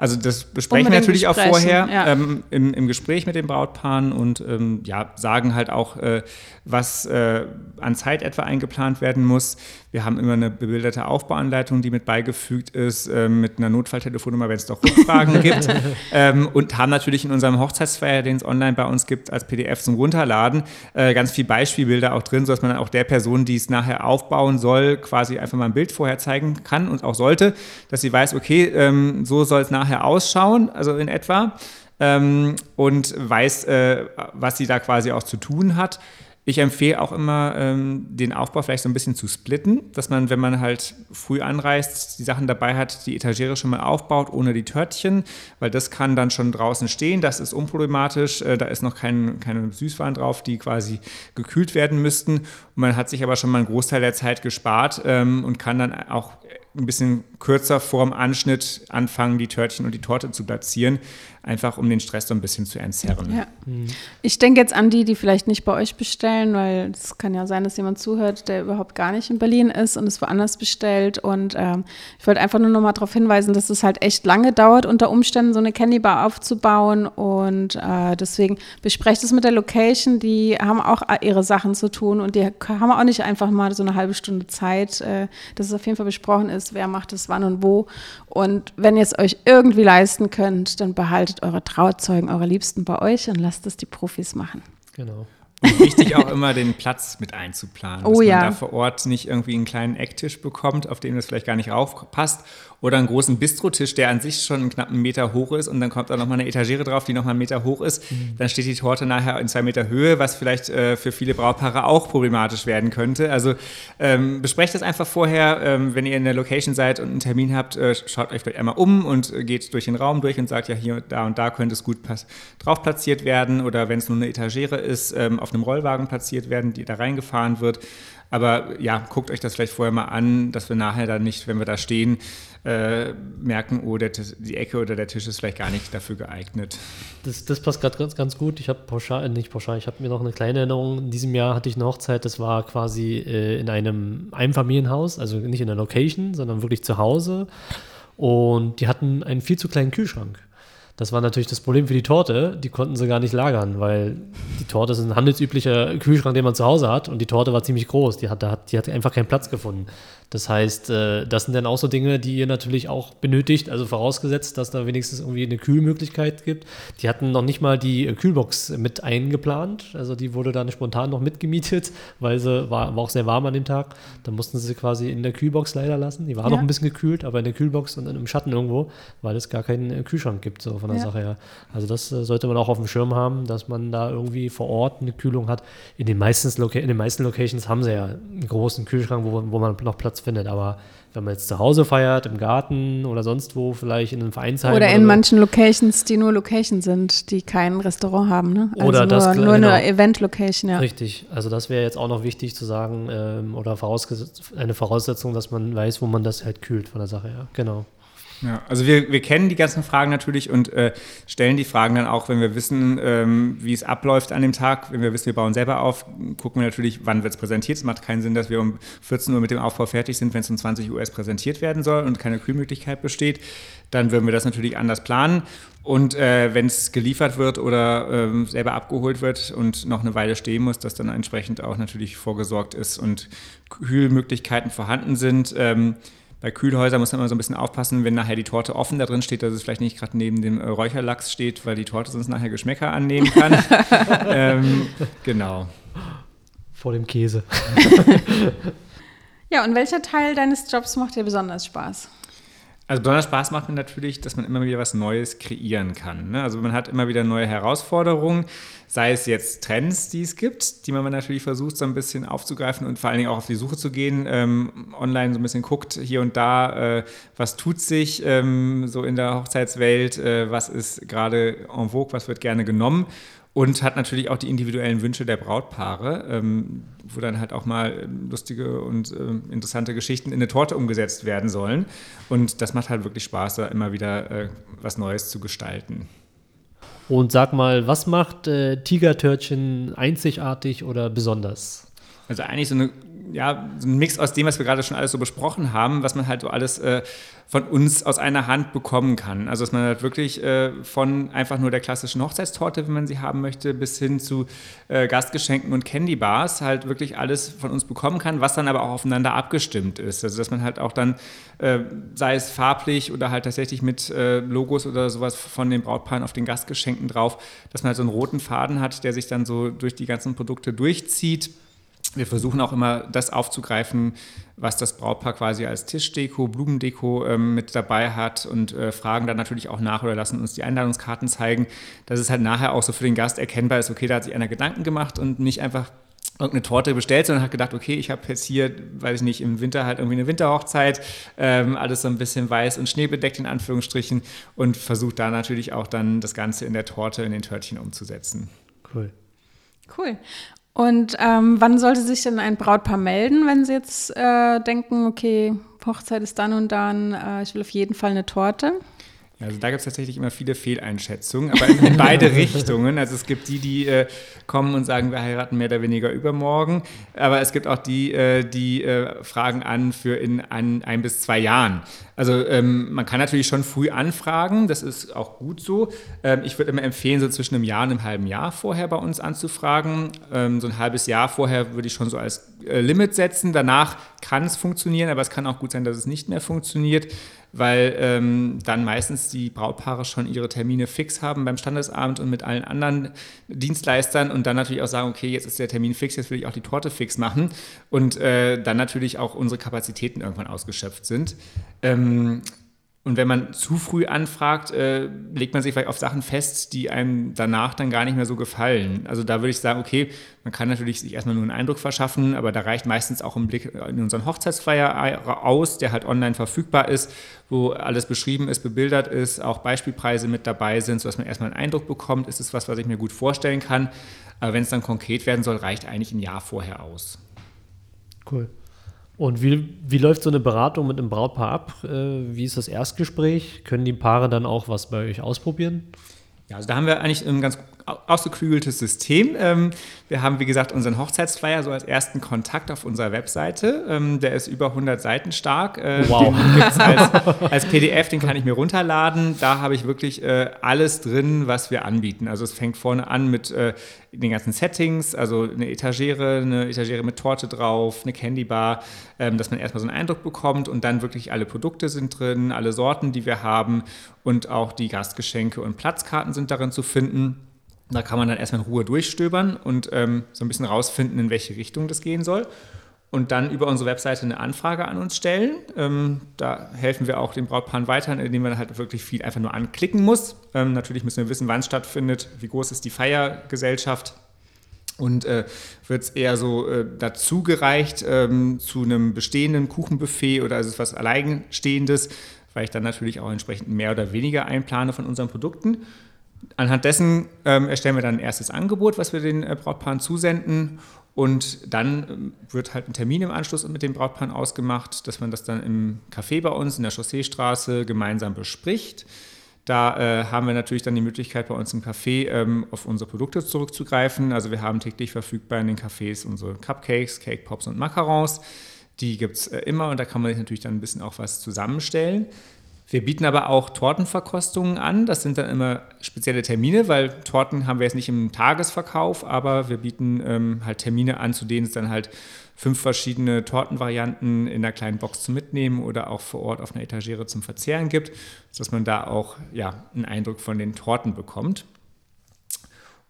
Speaker 3: Also das besprechen wir natürlich auch vorher ja. ähm, im, im, Gespräch mit den Brautpaaren und ähm, ja, sagen halt auch, äh, was äh, an Zeit etwa eingeplant werden muss. Wir haben immer eine bebilderte Aufbauanleitung, die mit beigefügt ist, äh, mit einer Notfalltelefonnummer, wenn es doch Rückfragen (laughs) gibt. Ähm, und haben natürlich in unserem Hochzeitsfeier, den es online bei uns gibt, als PDF zum Runterladen, äh, ganz viele Beispielbilder auch drin, sodass man dann auch der Person, die es nachher aufbauen soll, quasi einfach mal ein Bild vorher zeigen kann und auch sollte, dass sie weiß, okay, ähm, so soll es nachher nachher ausschauen, also in etwa, ähm, und weiß, äh, was sie da quasi auch zu tun hat. Ich empfehle auch immer, ähm, den Aufbau vielleicht so ein bisschen zu splitten, dass man, wenn man halt früh anreist, die Sachen dabei hat, die Etagere schon mal aufbaut, ohne die Törtchen, weil das kann dann schon draußen stehen, das ist unproblematisch, äh, da ist noch kein, keine Süßwaren drauf, die quasi gekühlt werden müssten. Und man hat sich aber schon mal einen Großteil der Zeit gespart ähm, und kann dann auch ein bisschen kürzer vorm Anschnitt anfangen, die Törtchen und die Torte zu platzieren, einfach um den Stress so ein bisschen zu entzerren. Ja.
Speaker 1: Mhm. Ich denke jetzt an die, die vielleicht nicht bei euch bestellen, weil es kann ja sein, dass jemand zuhört, der überhaupt gar nicht in Berlin ist und es woanders bestellt. Und ähm, ich wollte einfach nur noch mal darauf hinweisen, dass es halt echt lange dauert, unter Umständen so eine Candy Bar aufzubauen. Und äh, deswegen besprecht es mit der Location. Die haben auch ihre Sachen zu tun und die haben auch nicht einfach mal so eine halbe Stunde Zeit, äh, dass es auf jeden Fall besprochen ist, wer macht es wann und wo. Und wenn ihr es euch irgendwie leisten könnt, dann behaltet eure Trauzeugen, eure Liebsten bei euch und lasst es die Profis machen.
Speaker 3: Genau. Und wichtig auch immer den Platz mit einzuplanen, oh, dass man da vor Ort nicht irgendwie einen kleinen Ecktisch bekommt, auf dem das vielleicht gar nicht raufpasst oder einen großen Bistrotisch, der an sich schon einen knappen Meter hoch ist und dann kommt da nochmal eine Etagere drauf, die nochmal einen Meter hoch ist. Mhm. Dann steht die Torte nachher in zwei Meter Höhe, was vielleicht äh, für viele Brautpaare auch problematisch werden könnte. Also ähm, besprecht das einfach vorher, ähm, wenn ihr in der Location seid und einen Termin habt, äh, schaut euch vielleicht einmal um und äh, geht durch den Raum durch und sagt, ja, hier, da und da könnte es gut drauf platziert werden oder wenn es nur eine Etagere ist, ähm, auf einem Rollwagen platziert werden, die da reingefahren wird. Aber ja, guckt euch das vielleicht vorher mal an, dass wir nachher dann nicht, wenn wir da stehen, äh, merken, oh, der, die Ecke oder der Tisch ist vielleicht gar nicht dafür geeignet.
Speaker 2: Das, das passt gerade ganz, ganz gut. Ich habe pauschal, äh, nicht pauschal, ich habe mir noch eine kleine Erinnerung. In diesem Jahr hatte ich eine Hochzeit, das war quasi äh, in einem Einfamilienhaus, also nicht in der Location, sondern wirklich zu Hause. Und die hatten einen viel zu kleinen Kühlschrank. Das war natürlich das Problem für die Torte. Die konnten sie gar nicht lagern, weil die Torte ist ein handelsüblicher Kühlschrank, den man zu Hause hat. Und die Torte war ziemlich groß. Die hat, die hat einfach keinen Platz gefunden. Das heißt, äh, das sind dann auch so Dinge, die ihr natürlich auch benötigt. Also vorausgesetzt, dass da wenigstens irgendwie eine Kühlmöglichkeit gibt. Die hatten noch nicht mal die Kühlbox mit eingeplant. Also die wurde dann spontan noch mitgemietet, weil sie war, war auch sehr warm an dem Tag. Dann mussten sie sie quasi in der Kühlbox leider lassen. Die war ja. noch ein bisschen gekühlt, aber in der Kühlbox und im Schatten irgendwo, weil es gar keinen Kühlschrank gibt, so von der ja. Sache her. Also das äh, sollte man auch auf dem Schirm haben, dass man da irgendwie vor Ort eine Kühlung hat. In den meisten, Loca in den meisten Locations haben sie ja einen großen Kühlschrank, wo, wo man noch Platz findet. Aber wenn man jetzt zu Hause feiert, im Garten oder sonst wo, vielleicht in einem Vereinsheim.
Speaker 1: Oder in oder manchen Locations, die nur Location sind, die kein Restaurant haben. Ne?
Speaker 2: Also oder nur,
Speaker 1: das,
Speaker 2: nur
Speaker 1: genau. eine Event-Location, ja.
Speaker 2: Richtig. Also das wäre jetzt auch noch wichtig zu sagen ähm, oder eine Voraussetzung, dass man weiß, wo man das halt kühlt von der Sache her. Genau.
Speaker 3: Ja, also wir, wir kennen die ganzen Fragen natürlich und äh, stellen die Fragen dann auch, wenn wir wissen, ähm, wie es abläuft an dem Tag. Wenn wir wissen, wir bauen selber auf, gucken wir natürlich, wann wird es präsentiert. Es macht keinen Sinn, dass wir um 14 Uhr mit dem Aufbau fertig sind, wenn es um 20 Uhr erst präsentiert werden soll und keine Kühlmöglichkeit besteht. Dann würden wir das natürlich anders planen. Und äh, wenn es geliefert wird oder ähm, selber abgeholt wird und noch eine Weile stehen muss, dass dann entsprechend auch natürlich vorgesorgt ist und Kühlmöglichkeiten vorhanden sind. Ähm, bei Kühlhäusern muss man immer so ein bisschen aufpassen, wenn nachher die Torte offen da drin steht, dass es vielleicht nicht gerade neben dem äh, Räucherlachs steht, weil die Torte sonst nachher Geschmäcker annehmen kann. (laughs) ähm, genau.
Speaker 2: Vor dem Käse.
Speaker 1: ja, und welcher Teil deines Jobs macht dir besonders Spaß?
Speaker 3: Also besonders Spaß macht mir natürlich, dass man immer wieder was Neues kreieren kann. Ne? Also man hat immer wieder neue Herausforderungen, sei es jetzt Trends, die es gibt, die man natürlich versucht so ein bisschen aufzugreifen und vor allen Dingen auch auf die Suche zu gehen, ähm, online so ein bisschen guckt hier und da, äh, was tut sich ähm, so in der Hochzeitswelt, äh, was ist gerade en vogue, was wird gerne genommen und hat natürlich auch die individuellen Wünsche der Brautpaare, ähm, wo dann halt auch mal lustige und äh, interessante Geschichten in eine Torte umgesetzt werden sollen. Und das macht halt wirklich Spaß, da immer wieder äh, was Neues zu gestalten.
Speaker 2: Und sag mal, was macht äh, Tigertörtchen einzigartig oder besonders?
Speaker 3: Also eigentlich so eine ja, so ein Mix aus dem, was wir gerade schon alles so besprochen haben, was man halt so alles äh, von uns aus einer Hand bekommen kann. Also dass man halt wirklich äh, von einfach nur der klassischen Hochzeitstorte, wenn man sie haben möchte, bis hin zu äh, Gastgeschenken und Candy Bars halt wirklich alles von uns bekommen kann, was dann aber auch aufeinander abgestimmt ist. Also dass man halt auch dann, äh, sei es farblich oder halt tatsächlich mit äh, Logos oder sowas von den Brautpaaren auf den Gastgeschenken drauf, dass man halt so einen roten Faden hat, der sich dann so durch die ganzen Produkte durchzieht wir versuchen auch immer das aufzugreifen, was das Brautpaar quasi als Tischdeko, Blumendeko ähm, mit dabei hat und äh, fragen dann natürlich auch nach oder lassen uns die Einladungskarten zeigen, dass es halt nachher auch so für den Gast erkennbar ist, okay, da hat sich einer Gedanken gemacht und nicht einfach irgendeine Torte bestellt, sondern hat gedacht, okay, ich habe jetzt hier, weiß ich nicht, im Winter halt irgendwie eine Winterhochzeit, ähm, alles so ein bisschen weiß und schneebedeckt in Anführungsstrichen und versucht da natürlich auch dann das Ganze in der Torte, in den Törtchen umzusetzen.
Speaker 2: Cool.
Speaker 1: Cool. Und ähm, wann sollte sich denn ein Brautpaar melden, wenn sie jetzt äh, denken, okay, Hochzeit ist dann und dann, äh, ich will auf jeden Fall eine Torte?
Speaker 3: Also da gibt es tatsächlich immer viele Fehleinschätzungen, aber in beide (laughs) Richtungen. Also es gibt die, die äh, kommen und sagen, wir heiraten mehr oder weniger übermorgen, aber es gibt auch die, äh, die äh, fragen an für in ein, ein bis zwei Jahren. Also ähm, man kann natürlich schon früh anfragen, das ist auch gut so. Ähm, ich würde immer empfehlen, so zwischen einem Jahr und einem halben Jahr vorher bei uns anzufragen. Ähm, so ein halbes Jahr vorher würde ich schon so als äh, Limit setzen. Danach kann es funktionieren, aber es kann auch gut sein, dass es nicht mehr funktioniert weil ähm, dann meistens die Brautpaare schon ihre Termine fix haben beim Standesamt und mit allen anderen Dienstleistern und dann natürlich auch sagen, okay, jetzt ist der Termin fix, jetzt will ich auch die Torte fix machen und äh, dann natürlich auch unsere Kapazitäten irgendwann ausgeschöpft sind. Ähm, und wenn man zu früh anfragt, äh, legt man sich vielleicht auf Sachen fest, die einem danach dann gar nicht mehr so gefallen. Also da würde ich sagen, okay, man kann natürlich sich erstmal nur einen Eindruck verschaffen, aber da reicht meistens auch ein Blick in unseren Hochzeitsfeier aus, der halt online verfügbar ist, wo alles beschrieben ist, bebildert ist, auch Beispielpreise mit dabei sind, sodass man erstmal einen Eindruck bekommt, ist es was, was ich mir gut vorstellen kann. Aber wenn es dann konkret werden soll, reicht eigentlich ein Jahr vorher aus.
Speaker 2: Cool. Und wie, wie läuft so eine Beratung mit einem Brautpaar ab? Äh, wie ist das Erstgespräch? Können die Paare dann auch was bei euch ausprobieren?
Speaker 3: Ja, also da haben wir eigentlich ein ganz ausgeklügeltes System. Ähm, wir haben, wie gesagt, unseren Hochzeitsflyer so als ersten Kontakt auf unserer Webseite. Ähm, der ist über 100 Seiten stark. Äh, wow. Den gibt es als, (laughs) als, PDF, den kann ich mir runterladen. Da habe ich wirklich äh, alles drin, was wir anbieten. Also es fängt vorne an mit äh, den ganzen Settings, also eine Etagere, eine Etagere mit Torte drauf, eine Candy Bar, ähm, dass man erstmal so einen Eindruck bekommt und dann wirklich alle Produkte sind drin, alle Sorten, die wir haben und auch die Gastgeschenke und Platzkarten sind darin zu finden. Da kann man dann erstmal in Ruhe durchstöbern und ähm, so ein bisschen rausfinden, in welche Richtung das gehen soll. Und dann über unsere Webseite eine Anfrage an uns stellen. Ähm, da helfen wir auch den Brautpaaren weiter, indem man halt wirklich viel einfach nur anklicken muss. Ähm, natürlich müssen wir wissen, wann es stattfindet, wie groß ist die Feiergesellschaft. und äh, wird es eher so äh, dazu gereicht ähm, zu einem bestehenden Kuchenbuffet oder ist es was Alleinstehendes, weil ich dann natürlich auch entsprechend mehr oder weniger einplane von unseren Produkten. Anhand dessen ähm, erstellen wir dann ein erstes Angebot, was wir den äh, Brautpaaren zusenden und dann ähm, wird halt ein Termin im Anschluss mit dem Brautpaar ausgemacht, dass man das dann im Café bei uns in der Chausseestraße gemeinsam bespricht. Da äh, haben wir natürlich dann die Möglichkeit, bei uns im Café ähm, auf unsere Produkte zurückzugreifen. Also wir haben täglich verfügbar in den Cafés unsere Cupcakes, Cake Pops und Macarons. Die gibt es äh, immer und da kann man sich natürlich dann ein bisschen auch was zusammenstellen. Wir bieten aber auch Tortenverkostungen an. Das sind dann immer spezielle Termine, weil Torten haben wir jetzt nicht im Tagesverkauf, aber wir bieten ähm, halt Termine an, zu denen es dann halt fünf verschiedene Tortenvarianten in einer kleinen Box zum Mitnehmen oder auch vor Ort auf einer Etagere zum Verzehren gibt, sodass man da auch ja, einen Eindruck von den Torten bekommt.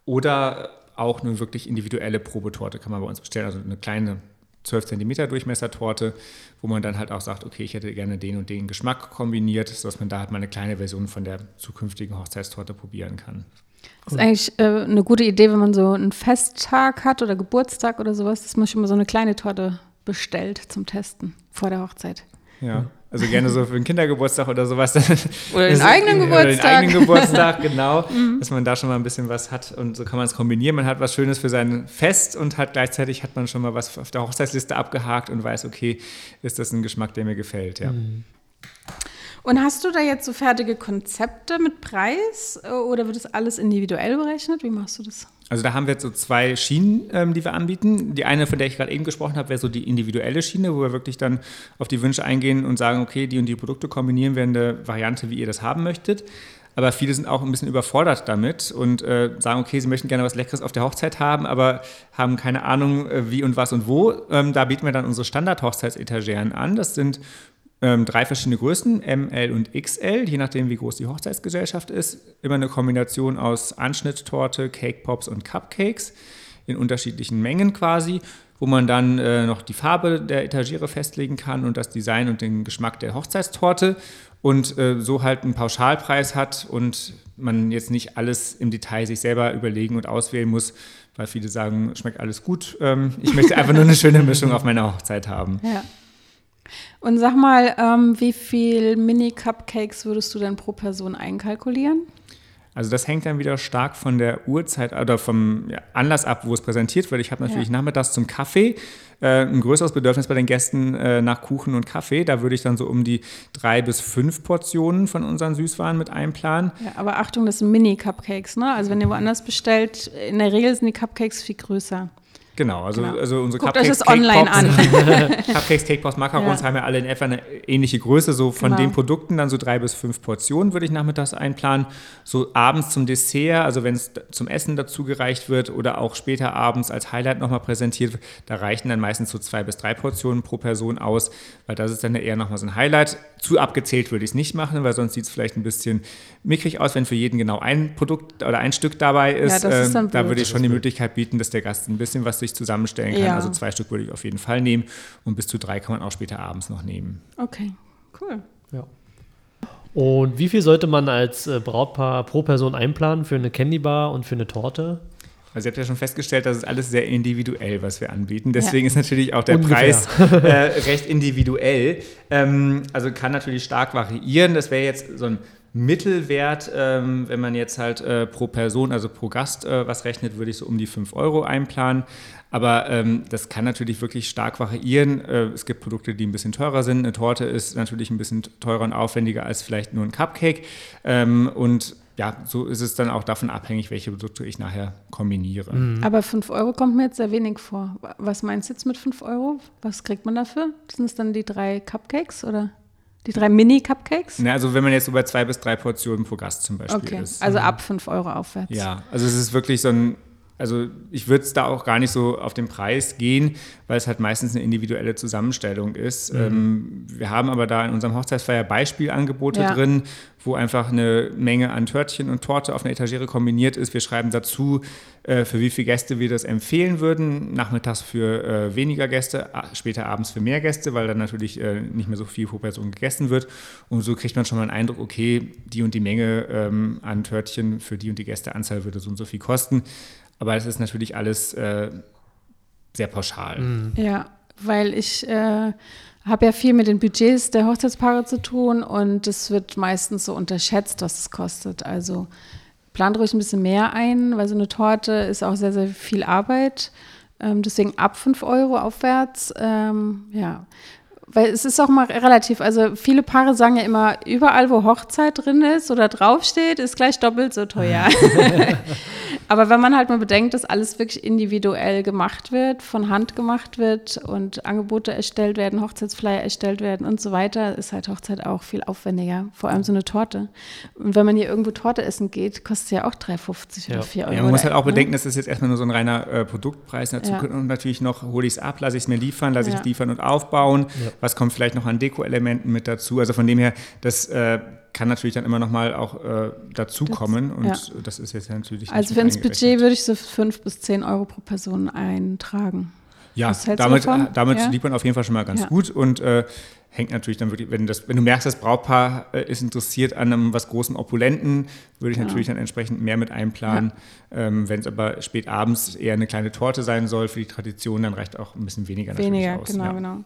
Speaker 3: Oder auch eine wirklich individuelle Probetorte kann man bei uns bestellen, also eine kleine 12 cm Durchmessertorte, wo man dann halt auch sagt, okay, ich hätte gerne den und den Geschmack kombiniert, sodass man da halt mal eine kleine Version von der zukünftigen Hochzeitstorte probieren kann.
Speaker 1: Das ist eigentlich äh, eine gute Idee, wenn man so einen Festtag hat oder Geburtstag oder sowas, dass man schon mal so eine kleine Torte bestellt zum Testen vor der Hochzeit.
Speaker 3: Ja. Also gerne so für einen Kindergeburtstag oder sowas. (laughs)
Speaker 1: Oder den eigenen Geburtstag. Oder den
Speaker 3: eigenen Geburtstag, genau. (laughs) Mhm. dass man da schon mal ein bisschen was hat und so kann man es kombinieren. Man hat was Schönes für sein Fest und hat gleichzeitig hat man schon mal was auf der Hochzeitsliste abgehakt und weiß, okay, ist das ein Geschmack, der mir gefällt, ja. Mhm.
Speaker 1: Und hast du da jetzt so fertige Konzepte mit Preis äh, oder wird das alles individuell berechnet? Wie machst du das?
Speaker 3: Also da haben wir jetzt so zwei Schienen, ähm, die wir anbieten. Die eine, von der ich gerade eben gesprochen habe, wäre so die individuelle Schiene, wo wir wirklich dann auf die Wünsche eingehen und sagen, okay, die und die Produkte kombinieren wir in der Variante, wie ihr das haben möchtet. Aber viele sind auch ein bisschen überfordert damit und äh, sagen, okay, sie möchten gerne was Leckeres auf der Hochzeit haben, aber haben keine Ahnung, äh, wie und was und wo. Ähm, da bieten wir dann unsere Standard-Hochzeitsetageren an. Das sind ähm, drei verschiedene Größen, M, L und XL, je nachdem, wie groß die Hochzeitsgesellschaft ist. Immer eine Kombination aus Anschnitttorte, Cake Pops und Cupcakes in unterschiedlichen Mengen quasi, wo man dann äh, noch die Farbe der Etagiere festlegen kann und das Design und den Geschmack der Hochzeitstorte und äh, so halt einen Pauschalpreis hat und man jetzt nicht alles im Detail sich selber überlegen und auswählen muss, weil viele sagen, schmeckt alles gut. Ähm, ich möchte einfach nur eine schöne Mischung auf meiner Hochzeit haben.
Speaker 1: Ja. Und sag mal, ähm, wie viel Mini-Cupcakes würdest du denn pro Person einkalkulieren?
Speaker 3: Also das hängt dann wieder stark von der Uhrzeit oder vom Anlass ab, wo es präsentiert wird. Ich habe natürlich ja. nachmittags zum Kaffee äh, ein größeres Bedürfnis bei den Gästen äh, nach Kuchen und Kaffee. Da würde ich dann so um die drei bis fünf Portionen von unseren Süßwaren mit einplanen.
Speaker 1: Ja, aber Achtung, das sind Mini-Cupcakes. Ne? Also wenn ihr woanders bestellt, in der Regel sind die Cupcakes viel größer.
Speaker 3: Genau, also, genau. also unsere
Speaker 1: Guckt Cupcakes, euch das online an. (laughs)
Speaker 3: Cupcakes, Cake Pops, Macarons ja. haben ja alle in etwa eine ähnliche Größe. So von genau. den Produkten dann so drei bis fünf Portionen würde ich nachmittags einplanen. So abends zum Dessert, also wenn es zum Essen dazu gereicht wird oder auch später abends als Highlight nochmal präsentiert wird, da reichen dann meistens so zwei bis drei Portionen pro Person aus, weil das ist dann eher nochmal so ein Highlight. Zu abgezählt würde ich es nicht machen, weil sonst sieht es vielleicht ein bisschen mickrig aus, wenn für jeden genau ein Produkt oder ein Stück dabei ist. Ja, das ist ähm, da würde ich schon die Möglichkeit bieten, dass der Gast ein bisschen was sich zusammenstellen kann. Ja. Also zwei Stück würde ich auf jeden Fall nehmen und bis zu drei kann man auch später abends noch nehmen.
Speaker 1: Okay, cool.
Speaker 2: Ja. Und wie viel sollte man als äh, Brautpaar pro Person einplanen für eine Candy Bar und für eine Torte?
Speaker 3: Also ihr habt ja schon festgestellt, das ist alles sehr individuell, was wir anbieten. Deswegen ja. ist natürlich auch der Ungefähr. Preis äh, recht individuell. Ähm, also kann natürlich stark variieren. Das wäre jetzt so ein Mittelwert, ähm, wenn man jetzt halt äh, pro Person, also pro Gast äh, was rechnet, würde ich so um die 5 Euro einplanen. Aber ähm, das kann natürlich wirklich stark variieren. Äh, es gibt Produkte, die ein bisschen teurer sind. Eine Torte ist natürlich ein bisschen teurer und aufwendiger als vielleicht nur ein Cupcake. Ähm, und ja, so ist es dann auch davon abhängig, welche Produkte ich nachher kombiniere.
Speaker 1: Mhm. Aber 5 Euro kommt mir jetzt sehr wenig vor. Was meinst du jetzt mit 5 Euro? Was kriegt man dafür? Sind es dann die drei Cupcakes oder? Die drei Mini-Cupcakes?
Speaker 3: Ne, also wenn man jetzt bei zwei bis drei Portionen pro Gast zum Beispiel okay. ist.
Speaker 1: Also ab fünf Euro aufwärts.
Speaker 3: Ja, also es ist wirklich so ein, also ich würde es da auch gar nicht so auf den Preis gehen, weil es halt meistens eine individuelle Zusammenstellung ist. Mhm. Ähm, wir haben aber da in unserem Hochzeitsfeier Beispielangebote ja. drin, wo einfach eine Menge an Törtchen und Torte auf einer Etagere kombiniert ist. Wir schreiben dazu, äh, für wie viele Gäste wir das empfehlen würden. Nachmittags für äh, weniger Gäste, später abends für mehr Gäste, weil dann natürlich äh, nicht mehr so viel pro Person gegessen wird. Und so kriegt man schon mal einen Eindruck, okay, die und die Menge ähm, an Törtchen für die und die Gästeanzahl würde so und so viel kosten. Aber es ist natürlich alles äh, sehr pauschal.
Speaker 1: Mhm. Ja, weil ich äh, habe ja viel mit den Budgets der Hochzeitspaare zu tun und es wird meistens so unterschätzt, was es kostet. Also plant ruhig ein bisschen mehr ein, weil so eine Torte ist auch sehr, sehr viel Arbeit. Ähm, deswegen ab 5 Euro aufwärts. Ähm, ja. Weil es ist auch mal relativ, also viele Paare sagen ja immer, überall wo Hochzeit drin ist oder draufsteht, ist gleich doppelt so teuer. (laughs) (laughs) Aber wenn man halt mal bedenkt, dass alles wirklich individuell gemacht wird, von Hand gemacht wird und Angebote erstellt werden, Hochzeitsflyer erstellt werden und so weiter, ist halt Hochzeit auch viel aufwendiger. Vor allem so eine Torte. Und wenn man hier irgendwo Torte essen geht, kostet es ja auch 3,50 ja. oder 4 Euro.
Speaker 3: Ja, man muss halt auch ne? bedenken, das ist jetzt erstmal nur so ein reiner äh, Produktpreis. Dazu ja. und natürlich noch, hole ich es ab, lasse ich es mir liefern, lasse ich es liefern und aufbauen. Was kommt vielleicht noch an Deko-Elementen mit dazu? Also von dem her, das äh, kann natürlich dann immer noch mal auch äh, dazukommen und ja. das ist jetzt natürlich
Speaker 1: Also für ins Budget würde ich so fünf bis zehn Euro pro Person eintragen.
Speaker 3: Ja, damit, äh, damit ja? liegt man auf jeden Fall schon mal ganz ja. gut und äh, hängt natürlich dann wirklich, wenn, das, wenn du merkst, das Brautpaar äh, ist interessiert an einem was großen Opulenten, würde ich natürlich dann entsprechend mehr mit einplanen. Ähm, wenn es aber spät abends eher eine kleine Torte sein soll für die Tradition, dann reicht auch ein bisschen weniger,
Speaker 1: weniger natürlich aus. Weniger, genau, genau.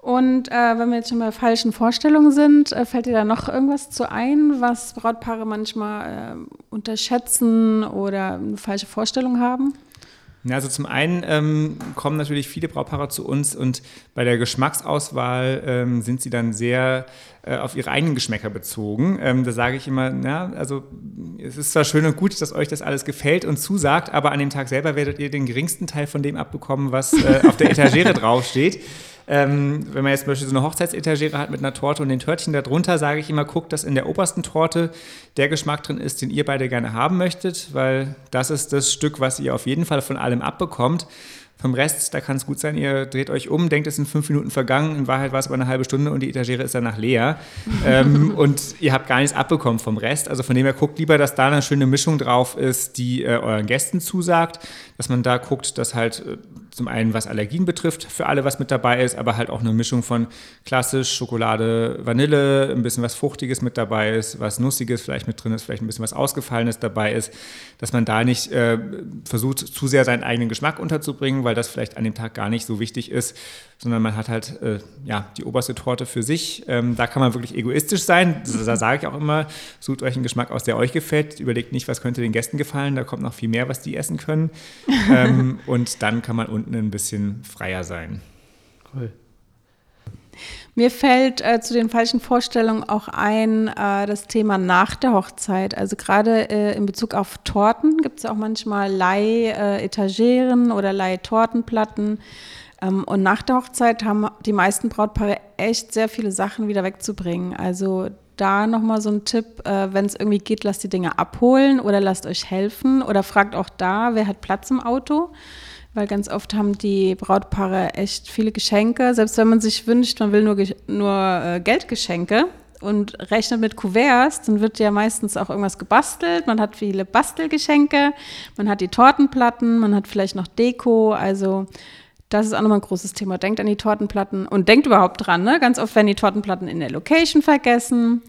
Speaker 1: Und äh, wenn wir jetzt schon bei falschen Vorstellungen sind, äh, fällt dir da noch irgendwas zu ein, was Brautpaare manchmal äh, unterschätzen oder eine falsche Vorstellung haben?
Speaker 3: Ja, also zum einen ähm, kommen natürlich viele Brautpaare zu uns und bei der Geschmacksauswahl ähm, sind sie dann sehr äh, auf ihre eigenen Geschmäcker bezogen. Ähm, da sage ich immer, na, also es ist zwar schön und gut, dass euch das alles gefällt und zusagt, aber an dem Tag selber werdet ihr den geringsten Teil von dem abbekommen, was äh, auf der Etagere draufsteht. Ähm, wenn man jetzt zum Beispiel so eine Hochzeitsetagere hat mit einer Torte und den Törtchen darunter, sage ich immer, guckt, dass in der obersten Torte der Geschmack drin ist, den ihr beide gerne haben möchtet, weil das ist das Stück, was ihr auf jeden Fall von allem abbekommt. Vom Rest, da kann es gut sein, ihr dreht euch um, denkt, es sind fünf Minuten vergangen, in Wahrheit war es aber eine halbe Stunde und die Etagere ist danach leer. (laughs) ähm, und ihr habt gar nichts abbekommen vom Rest. Also von dem her guckt lieber, dass da eine schöne Mischung drauf ist, die äh, euren Gästen zusagt, dass man da guckt, dass halt äh, zum einen was Allergien betrifft, für alle was mit dabei ist, aber halt auch eine Mischung von klassisch Schokolade, Vanille, ein bisschen was Fruchtiges mit dabei ist, was Nussiges vielleicht mit drin ist, vielleicht ein bisschen was Ausgefallenes dabei ist, dass man da nicht äh, versucht, zu sehr seinen eigenen Geschmack unterzubringen, weil das vielleicht an dem Tag gar nicht so wichtig ist, sondern man hat halt äh, ja, die oberste Torte für sich. Ähm, da kann man wirklich egoistisch sein. Da sage ich auch immer, sucht euch einen Geschmack aus, der euch gefällt. Überlegt nicht, was könnte den Gästen gefallen. Da kommt noch viel mehr, was die essen können. (laughs) ähm, und dann kann man unten ein bisschen freier sein. Cool.
Speaker 1: Mir fällt äh, zu den falschen Vorstellungen auch ein äh, das Thema nach der Hochzeit. Also gerade äh, in Bezug auf Torten gibt es auch manchmal Leih-Etageren oder Leih-Tortenplatten. Ähm, und nach der Hochzeit haben die meisten Brautpaare echt sehr viele Sachen wieder wegzubringen. Also da nochmal so ein Tipp, äh, wenn es irgendwie geht, lasst die Dinge abholen oder lasst euch helfen oder fragt auch da, wer hat Platz im Auto weil ganz oft haben die Brautpaare echt viele Geschenke. Selbst wenn man sich wünscht, man will nur, nur äh, Geldgeschenke und rechnet mit Kuverts, dann wird ja meistens auch irgendwas gebastelt. Man hat viele Bastelgeschenke, man hat die Tortenplatten, man hat vielleicht noch Deko. Also das ist auch nochmal ein großes Thema. Denkt an die Tortenplatten und denkt überhaupt dran. Ne? Ganz oft werden die Tortenplatten in der Location vergessen.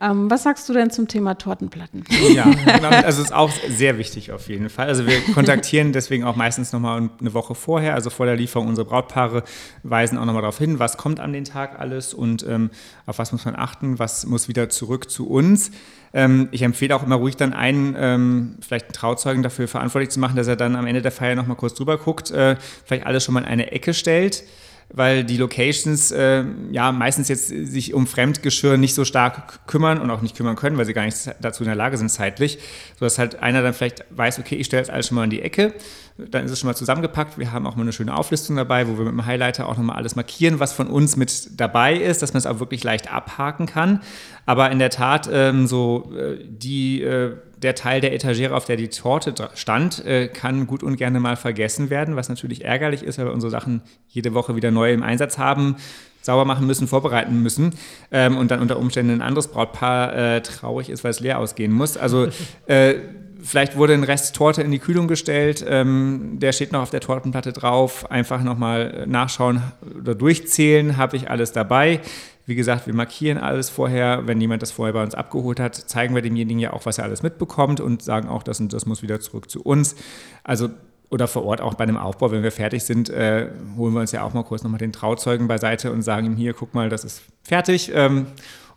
Speaker 1: Ähm, was sagst du denn zum Thema Tortenplatten? (laughs)
Speaker 3: Ja, genau. also ist auch sehr wichtig auf jeden Fall. Also wir kontaktieren deswegen auch meistens nochmal eine Woche vorher, also vor der Lieferung unsere Brautpaare, weisen auch nochmal darauf hin, was kommt an den Tag alles und ähm, auf was muss man achten, was muss wieder zurück zu uns. Ähm, ich empfehle auch immer ruhig dann einen, ähm, vielleicht einen Trauzeugen dafür verantwortlich zu machen, dass er dann am Ende der Feier nochmal kurz drüber guckt, äh, vielleicht alles schon mal in eine Ecke stellt weil die Locations äh, ja meistens jetzt sich um Fremdgeschirr nicht so stark kümmern und auch nicht kümmern können, weil sie gar nicht dazu in der Lage sind zeitlich, sodass halt einer dann vielleicht weiß, okay, ich stelle jetzt alles schon mal in die Ecke, dann ist es schon mal zusammengepackt. Wir haben auch mal eine schöne Auflistung dabei, wo wir mit dem Highlighter auch nochmal alles markieren, was von uns mit dabei ist, dass man es auch wirklich leicht abhaken kann. Aber in der Tat, ähm, so äh, die äh, der Teil der Etagere, auf der die Torte stand, äh, kann gut und gerne mal vergessen werden, was natürlich ärgerlich ist, weil wir unsere Sachen jede Woche wieder neu im Einsatz haben. sauber machen müssen, vorbereiten müssen ähm, und dann unter Umständen ein anderes Brautpaar äh, traurig ist, weil es leer ausgehen muss. Also äh, vielleicht wurde ein Rest Torte in die Kühlung gestellt, ähm, der steht noch auf der Tortenplatte drauf. Einfach nochmal nachschauen oder durchzählen, habe ich alles dabei. Wie gesagt, wir markieren alles vorher. Wenn jemand das vorher bei uns abgeholt hat, zeigen wir demjenigen ja auch, was er alles mitbekommt und sagen auch, das und das muss wieder zurück zu uns. Also oder vor Ort auch bei einem Aufbau, wenn wir fertig sind, äh, holen wir uns ja auch mal kurz nochmal den Trauzeugen beiseite und sagen ihm hier, guck mal, das ist fertig. Ähm,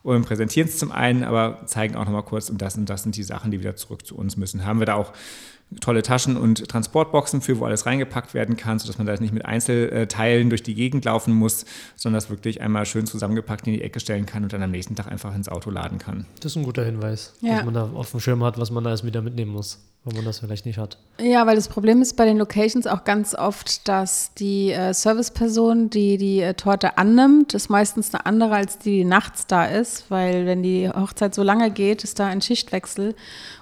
Speaker 3: und präsentieren es zum einen, aber zeigen auch nochmal kurz, und das und das sind die Sachen, die wieder zurück zu uns müssen. Haben wir da auch tolle Taschen und Transportboxen für, wo alles reingepackt werden kann, sodass man da nicht mit Einzelteilen durch die Gegend laufen muss, sondern das wirklich einmal schön zusammengepackt in die Ecke stellen kann und dann am nächsten Tag einfach ins Auto laden kann.
Speaker 2: Das ist ein guter Hinweis,
Speaker 1: Ja.
Speaker 2: dass man da auf dem Schirm hat, was man da erst wieder mitnehmen muss, wenn man das vielleicht nicht hat.
Speaker 1: Ja, weil das Problem ist bei den Locations auch ganz oft, dass die äh, Serviceperson, die die äh, Torte annimmt, ist meistens eine andere, als die, die nachts da ist, weil wenn die Hochzeit so lange geht, ist da ein Schichtwechsel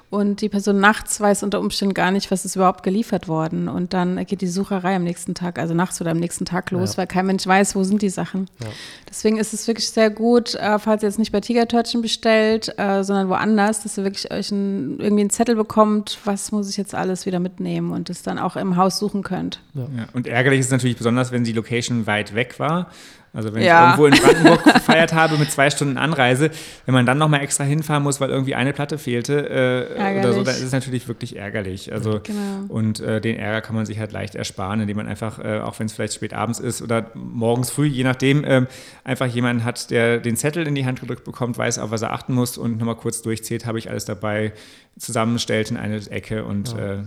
Speaker 1: und die Person nachts weiß unter Umständen gar nicht, was ist überhaupt geliefert worden und dann geht die Sucherei am nächsten Tag, also nachts oder am nächsten Tag los,
Speaker 2: Ja.
Speaker 1: weil kein Mensch weiß, wo sind die Sachen.
Speaker 2: Ja.
Speaker 1: Deswegen ist es wirklich sehr gut, äh, falls ihr jetzt nicht bei Tigertörtchen bestellt, äh, sondern woanders, dass ihr wirklich euch ein, irgendwie einen Zettel bekommt, was muss ich jetzt alles wieder mitnehmen und es dann auch im Haus suchen könnt.
Speaker 3: Ja. Und ärgerlich ist es natürlich besonders, wenn die Location weit weg war. Also wenn
Speaker 1: Ja.
Speaker 3: ich irgendwo in Brandenburg gefeiert habe mit zwei Stunden Anreise, wenn man dann nochmal extra hinfahren muss, weil irgendwie eine Platte fehlte äh, oder so, dann ist es natürlich wirklich ärgerlich. Also
Speaker 1: Genau.
Speaker 3: und äh, den Ärger kann man sich halt leicht ersparen, indem man einfach, äh, auch wenn es vielleicht spät abends ist oder morgens früh, je nachdem, ähm, einfach jemanden hat, der den Zettel in die Hand gedrückt bekommt, weiß, auf was er achten muss und nochmal kurz durchzählt, habe ich alles dabei, zusammenstellt in eine Ecke und äh,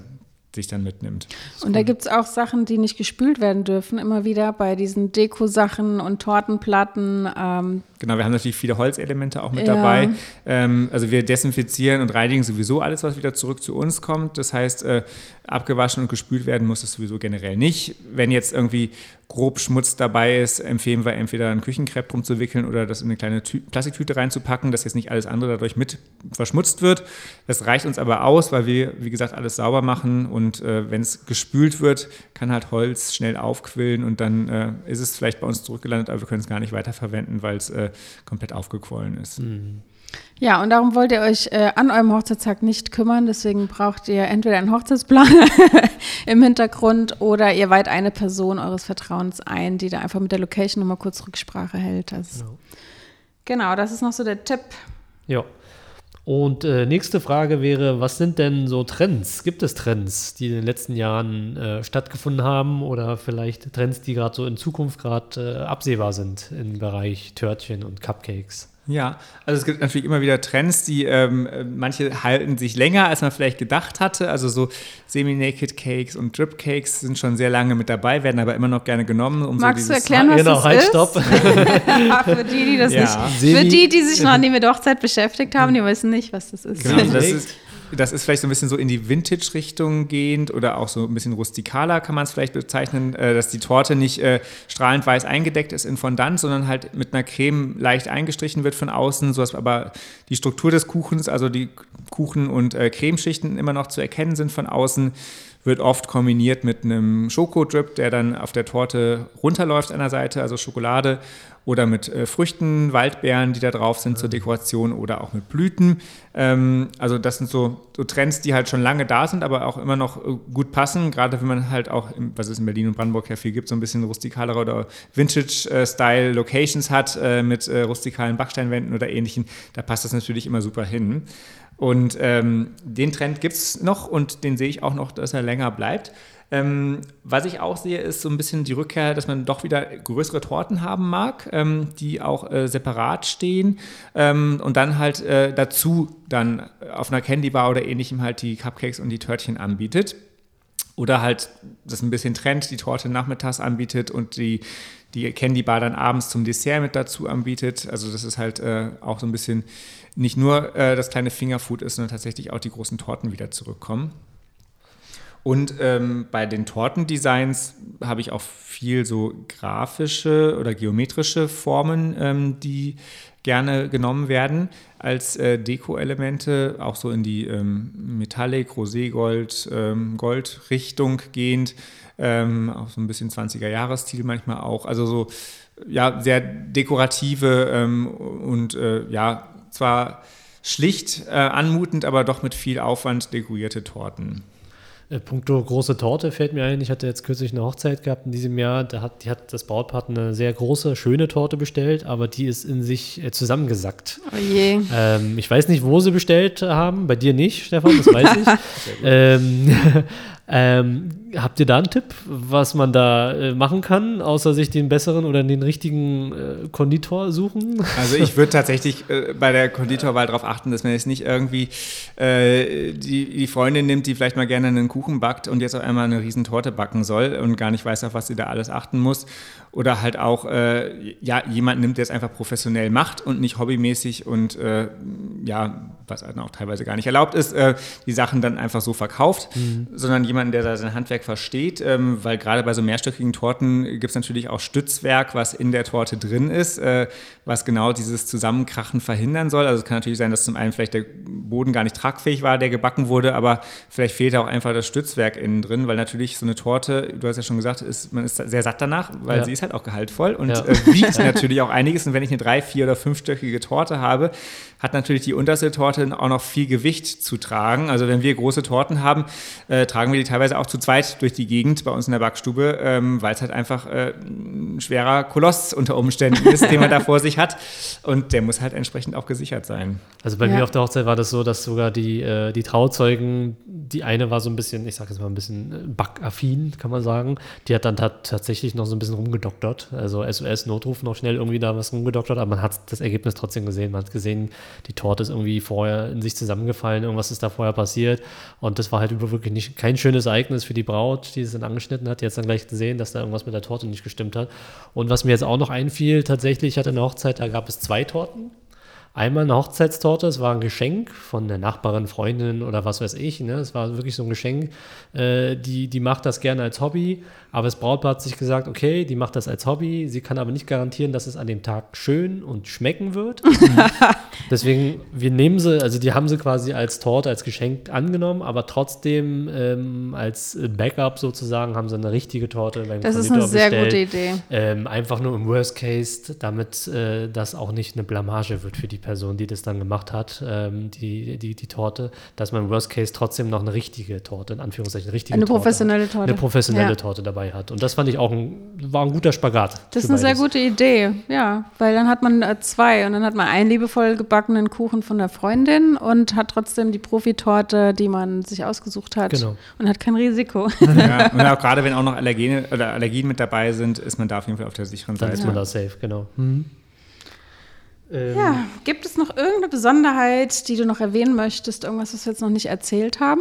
Speaker 3: sich dann mitnimmt.
Speaker 1: Und da gibt es auch Sachen, die nicht gespült werden dürfen, immer wieder bei diesen Deko-Sachen und Tortenplatten. Ähm,
Speaker 3: Genau, wir haben natürlich viele Holzelemente auch mit
Speaker 1: Ja.
Speaker 3: dabei. Ähm, also wir desinfizieren und reinigen sowieso alles, was wieder zurück zu uns kommt. Das heißt, äh, abgewaschen und gespült werden muss es sowieso generell nicht. Wenn jetzt irgendwie grob Schmutz dabei ist, empfehlen wir entweder einen Küchenkrepp drum zu wickeln oder das in eine kleine Tü Plastiktüte reinzupacken, dass jetzt nicht alles andere dadurch mit verschmutzt wird. Das reicht uns aber aus, weil wir, wie gesagt, alles sauber machen und äh, wenn es gespült wird, kann halt Holz schnell aufquillen und dann äh, ist es vielleicht bei uns zurückgelandet, aber wir können es gar nicht weiterverwenden, weil es äh, komplett aufgequollen ist.
Speaker 1: ja, und darum wollt ihr euch äh, an eurem Hochzeitstag nicht kümmern. Deswegen braucht ihr entweder einen Hochzeitsplaner (laughs) im Hintergrund oder ihr weiht eine Person eures Vertrauens ein, die da einfach mit der Location nochmal kurz Rücksprache hält. Das,
Speaker 2: Genau.
Speaker 1: genau, das ist noch so der Tipp.
Speaker 2: Ja. Und äh, nächste Frage wäre, was sind denn so Trends? Gibt es Trends, die in den letzten Jahren äh, stattgefunden haben oder vielleicht Trends, die gerade so in Zukunft gerade äh, absehbar sind im Bereich Törtchen und Cupcakes?
Speaker 3: Ja, also es gibt natürlich immer wieder Trends, die ähm, äh, manche halten sich länger, als man vielleicht gedacht hatte. Also so Semi-Naked Cakes und Drip Cakes sind schon sehr lange mit dabei, werden aber immer noch gerne genommen. Um
Speaker 1: Magst
Speaker 3: so
Speaker 1: du erklären, was
Speaker 2: genau,
Speaker 1: das
Speaker 2: halt,
Speaker 1: ist?
Speaker 2: stopp. (laughs)
Speaker 1: für die, die das
Speaker 3: Ja.
Speaker 1: nicht, für die, die sich noch nie (laughs) mit Hochzeit beschäftigt haben, die wissen nicht, was das ist.
Speaker 3: Genau, das, ist, das ist vielleicht so ein bisschen so in die Vintage-Richtung gehend oder auch so ein bisschen rustikaler kann man es vielleicht bezeichnen, äh, dass die Torte nicht äh, strahlend weiß eingedeckt ist in Fondant, sondern halt mit einer Creme leicht eingestrichen wird von außen, sodass aber die Struktur des Kuchens, also die Kuchen- und äh, Cremeschichten immer noch zu erkennen sind von außen wird oft kombiniert mit einem Schokodrip, der dann auf der Torte runterläuft an der Seite, also Schokolade, oder mit äh, Früchten, Waldbeeren, die da drauf sind zur Dekoration oder auch mit Blüten. Ähm, also das sind so, so Trends, die halt schon lange da sind, aber auch immer noch äh, gut passen, gerade wenn man halt auch, im, was es in Berlin und Brandenburg ja viel gibt, so ein bisschen rustikalere oder Vintage-Style-Locations hat äh, mit äh, rustikalen Backsteinwänden oder ähnlichen. Da passt das natürlich immer super hin. Und ähm, den Trend gibt es noch und den sehe ich auch noch, dass er länger bleibt. Ähm, was ich auch sehe, ist so ein bisschen die Rückkehr, dass man doch wieder größere Torten haben mag, ähm, die auch äh, separat stehen ähm, und dann halt äh, dazu dann auf einer Candy Bar oder ähnlichem halt die Cupcakes und die Törtchen anbietet. Oder halt, das ein bisschen Trend, die Torte nachmittags anbietet und die, die Candy Bar dann abends zum Dessert mit dazu anbietet. Also das ist halt äh, auch so ein bisschen nicht nur äh, das kleine Fingerfood ist, sondern tatsächlich auch die großen Torten wieder zurückkommen. Und ähm, bei den Tortendesigns habe ich auch viel so grafische oder geometrische Formen, ähm, die gerne genommen werden als äh, Deko-Elemente, auch so in die ähm, Metallic, Roségold, ähm, Gold-Richtung gehend, ähm, auch so ein bisschen 20er-Jahresstil manchmal auch. Also so, ja, sehr dekorative ähm, und äh, ja, zwar schlicht äh, anmutend, aber doch mit viel Aufwand dekorierte Torten.
Speaker 2: Äh, Punkto große Torte fällt mir ein. Ich hatte jetzt kürzlich eine Hochzeit gehabt in diesem Jahr. Da hat, die hat das Brautpaar eine sehr große, schöne Torte bestellt, aber die ist in sich äh, zusammengesackt.
Speaker 1: Oh je.
Speaker 2: Ähm, ich weiß nicht, wo sie bestellt haben. Bei dir nicht, Stefan, das weiß ich. (laughs) ähm, ähm, habt ihr da einen Tipp, was man da äh, machen kann, außer sich den besseren oder den richtigen äh, Konditor suchen? (laughs)
Speaker 3: Also ich würde tatsächlich äh, bei der Konditorwahl darauf achten, dass man jetzt nicht irgendwie äh, die, die Freundin nimmt, die vielleicht mal gerne einen Kuchen backt und jetzt auf einmal eine riesen Torte backen soll und gar nicht weiß, auf was sie da alles achten muss. Oder halt auch äh, ja, jemand nimmt, der es einfach professionell macht und nicht hobbymäßig und äh, ja, was auch teilweise gar nicht erlaubt ist, die Sachen dann einfach so verkauft, mhm. sondern jemanden, der da sein Handwerk versteht, ähm, weil gerade bei so mehrstöckigen Torten gibt es natürlich auch Stützwerk, was in der Torte drin ist, äh, was genau dieses Zusammenkrachen verhindern soll. Also es kann natürlich sein, dass zum einen vielleicht der Boden gar nicht tragfähig war, der gebacken wurde, aber vielleicht fehlt auch einfach das Stützwerk innen drin, weil natürlich so eine Torte, du hast ja schon gesagt, ist, man ist sehr satt danach, weil ja. sie ist halt auch gehaltvoll und ja. äh, wiegt (laughs) natürlich auch einiges. Und wenn ich eine drei, vier oder fünfstöckige Torte habe, hat natürlich die unterste Torte auch noch viel Gewicht zu tragen. Also wenn wir große Torten haben, äh, tragen wir die teilweise auch zu zweit durch die Gegend bei uns in der Backstube, ähm, weil es halt einfach äh, ein schwerer Koloss unter Umständen ist, den man da vor sich hat. Und der muss halt entsprechend auch gesichert sein.
Speaker 2: Also bei ja. mir auf der Hochzeit war das so, dass sogar die, äh, die Trauzeugen, die eine war so ein bisschen, ich sage jetzt mal ein bisschen äh, backaffin, kann man sagen. Die hat dann tatsächlich noch so ein bisschen rumgedoktert. Also SOS-Notruf noch schnell irgendwie da was rumgedoktert, aber man hat das Ergebnis trotzdem gesehen. Man hat gesehen, die Torte ist irgendwie vorher in sich zusammengefallen, irgendwas ist da vorher passiert. Und das war halt wirklich nicht, kein schönes Ereignis für die Braut, die es dann angeschnitten hat. Die hat dann gleich gesehen, dass da irgendwas mit der Torte nicht gestimmt hat. Und was mir jetzt auch noch einfiel, tatsächlich, ich hatte eine Hochzeit, da gab es zwei Torten. Einmal eine Hochzeitstorte, es war ein Geschenk von der Nachbarin, Freundin oder was weiß ich. Ne? Es war wirklich so ein Geschenk. Äh, die, die macht das gerne als Hobby, aber das Brautpaar hat sich gesagt, okay, die macht das als Hobby. Sie kann aber nicht garantieren, dass es an dem Tag schön und schmecken wird. (laughs) Deswegen, wir nehmen sie, also die haben sie quasi als Torte, als Geschenk angenommen, aber trotzdem ähm, als Backup sozusagen haben sie eine richtige Torte
Speaker 1: beim Das Konditor ist eine sehr bestellt. gute Idee.
Speaker 2: Ähm, einfach nur im Worst Case, damit äh, das auch nicht eine Blamage wird für die Person, die das dann gemacht hat, ähm, die, die, die Torte, dass man im Worst Case trotzdem noch eine richtige Torte, in Anführungszeichen, eine richtige
Speaker 1: eine Torte professionelle Torte.
Speaker 2: Eine professionelle ja. Torte dabei hat. Und das fand ich auch ein, war ein guter Spagat.
Speaker 1: Das ist eine sehr gute Idee, ja, weil dann hat man äh, zwei und dann hat man einen liebevoll gebackenen Kuchen von der Freundin und hat trotzdem die Profitorte, die man sich ausgesucht hat genau. und hat kein Risiko.
Speaker 3: Ja, (laughs) und auch gerade wenn auch noch Allergene oder Allergien mit dabei sind, ist man da auf jeden Fall auf der sicheren Seite.
Speaker 2: Dann ist man da safe, genau. Mhm.
Speaker 1: Ähm, ja, gibt es noch irgendeine Besonderheit, die du noch erwähnen möchtest? Irgendwas, was wir jetzt noch nicht erzählt haben?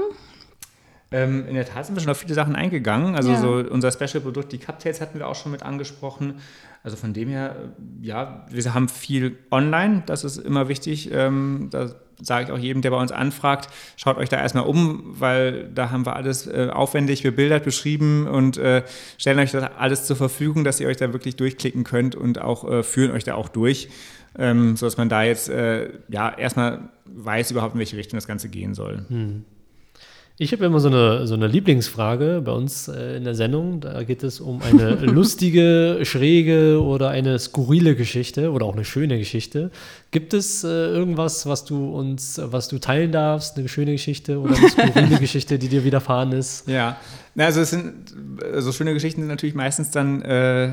Speaker 3: Ähm, in der Tat sind wir schon auf viele Sachen eingegangen. Also ja. so unser Special-Produkt, die Cuptails hatten wir auch schon mit angesprochen. Also von dem her, äh, ja, wir haben viel online, das ist immer wichtig. Ähm, da sage ich auch jedem, der bei uns anfragt, schaut euch da erstmal um, weil da haben wir alles äh, aufwendig bebildert, beschrieben und äh, stellen euch das alles zur Verfügung, dass ihr euch da wirklich durchklicken könnt und auch äh, führen euch da auch durch ähm, sodass man da jetzt äh, ja erstmal weiß überhaupt, in welche Richtung das Ganze gehen soll. Hm.
Speaker 2: Ich habe immer so eine, so eine Lieblingsfrage bei uns äh, in der Sendung. Da geht es um eine (laughs) lustige, schräge oder eine skurrile Geschichte oder auch eine schöne Geschichte. Gibt es äh, irgendwas, was du uns, was du teilen darfst, eine schöne Geschichte oder eine skurrile (laughs) Geschichte, die dir widerfahren ist?
Speaker 3: Ja, na, also es sind so schöne Geschichten sind natürlich meistens dann äh,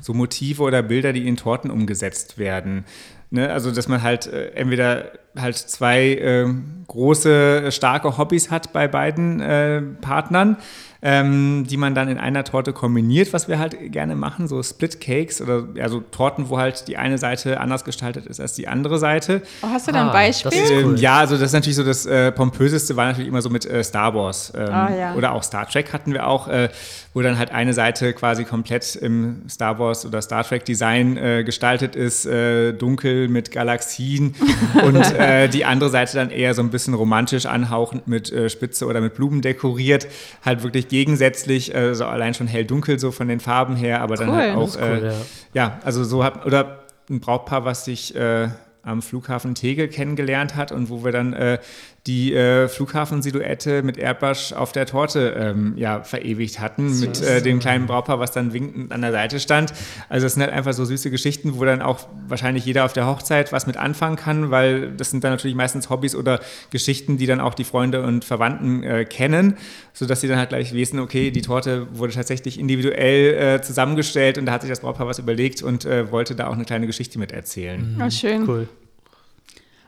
Speaker 3: so Motive oder Bilder, die in Torten umgesetzt werden. Ne? Also, dass man halt äh, entweder halt zwei äh, große, starke Hobbys hat bei beiden äh, Partnern ähm, die man dann in einer Torte kombiniert, was wir halt gerne machen, so Split Cakes oder ja, so Torten, wo halt die eine Seite anders gestaltet ist als die andere Seite.
Speaker 1: Oh, hast du da ein ah, Beispiel?
Speaker 3: Cool. ja, also das ist natürlich so das äh, pompöseste war natürlich immer so mit äh, Star Wars ähm, oh, ja. oder auch Star Trek hatten wir auch, äh, wo dann halt eine Seite quasi komplett im Star Wars oder Star Trek Design äh, gestaltet ist, äh, dunkel mit Galaxien (laughs) und äh, die andere Seite dann eher so ein bisschen romantisch anhauchend mit Spitze oder mit Blumen dekoriert, halt wirklich gegensätzlich, also allein schon hell-dunkel so von den Farben her, aber dann cool. halt auch, cool, äh, ja. ja. also so hat, oder ein Brautpaar, was sich äh, am Flughafen Tegel kennengelernt hat und wo wir dann äh, die äh, Flughafensilhouette mit Airbrush auf der Torte ähm, ja, verewigt hatten, so mit äh, dem kleinen Brautpaar, was dann winkend an der Seite stand. Also es sind halt einfach so süße Geschichten, wo dann auch wahrscheinlich jeder auf der Hochzeit was mit anfangen kann, weil das sind dann natürlich meistens Hobbys oder Geschichten, die dann auch die Freunde und Verwandten äh, kennen, sodass sie dann halt gleich wissen, okay, die Torte wurde tatsächlich individuell äh, zusammengestellt und da hat sich das Brautpaar was überlegt und äh, wollte da auch eine kleine Geschichte mit erzählen.
Speaker 1: Mhm. Oh, schön. Cool.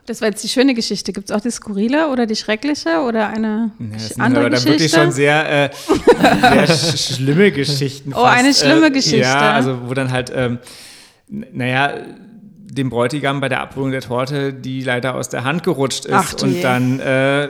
Speaker 1: Das war jetzt die schöne Geschichte. Gibt es auch die skurrile oder die schreckliche oder eine ja, das andere Geschichte?
Speaker 3: dann wirklich schon sehr, äh, sehr (laughs) sch schlimme Geschichten.
Speaker 1: Oh, fast. eine schlimme äh, Geschichte.
Speaker 3: Ja, also wo dann halt, ähm, naja, dem Bräutigam bei der Abholung der Torte, die leider aus der Hand gerutscht ist Ach, und dann äh,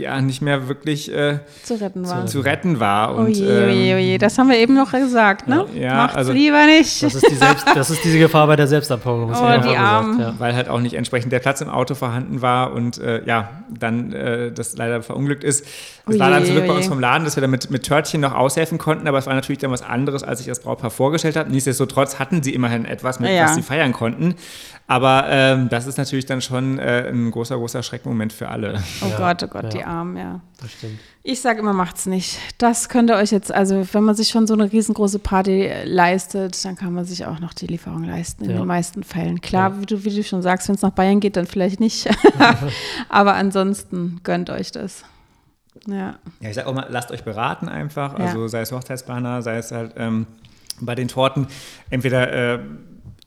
Speaker 3: ja nicht mehr wirklich äh,
Speaker 1: zu retten war.
Speaker 3: Zu, zu retten war.
Speaker 1: Und, oje, oje, oje. Das haben wir eben noch gesagt, ne?
Speaker 3: Ja, Macht's also,
Speaker 1: lieber nicht.
Speaker 2: Das ist, die Selbst, das ist diese Gefahr bei der Selbstabholung.
Speaker 1: Oh, die Armen.
Speaker 3: Ja. Weil halt auch nicht entsprechend der Platz im Auto vorhanden war und äh, ja, dann äh, das leider verunglückt ist. Es war dann zum Glück bei uns vom Laden, dass wir damit mit Törtchen noch aushelfen konnten, aber es war natürlich dann was anderes, als ich das Brautpaar vorgestellt habe. Nichtsdestotrotz hatten sie immerhin etwas, mit ja. was sie feiern konnten. Aber ähm, das ist natürlich dann schon äh, ein großer, großer Schreckmoment für alle.
Speaker 1: Oh ja, Gott, oh Gott, ja. die Armen, ja. Das stimmt. Ich sage immer, macht's nicht. Das könnt ihr euch jetzt, also wenn man sich schon so eine riesengroße Party leistet, dann kann man sich auch noch die Lieferung leisten, in ja. den meisten Fällen. Klar, wie, du, wie du schon sagst, wenn es nach Bayern geht, dann vielleicht nicht. (laughs) Aber ansonsten gönnt euch das. Ja.
Speaker 3: Ja, ich sage auch mal, lasst euch beraten einfach. Also sei es Hochzeitsplaner, sei es halt ähm, bei den Torten. Entweder äh,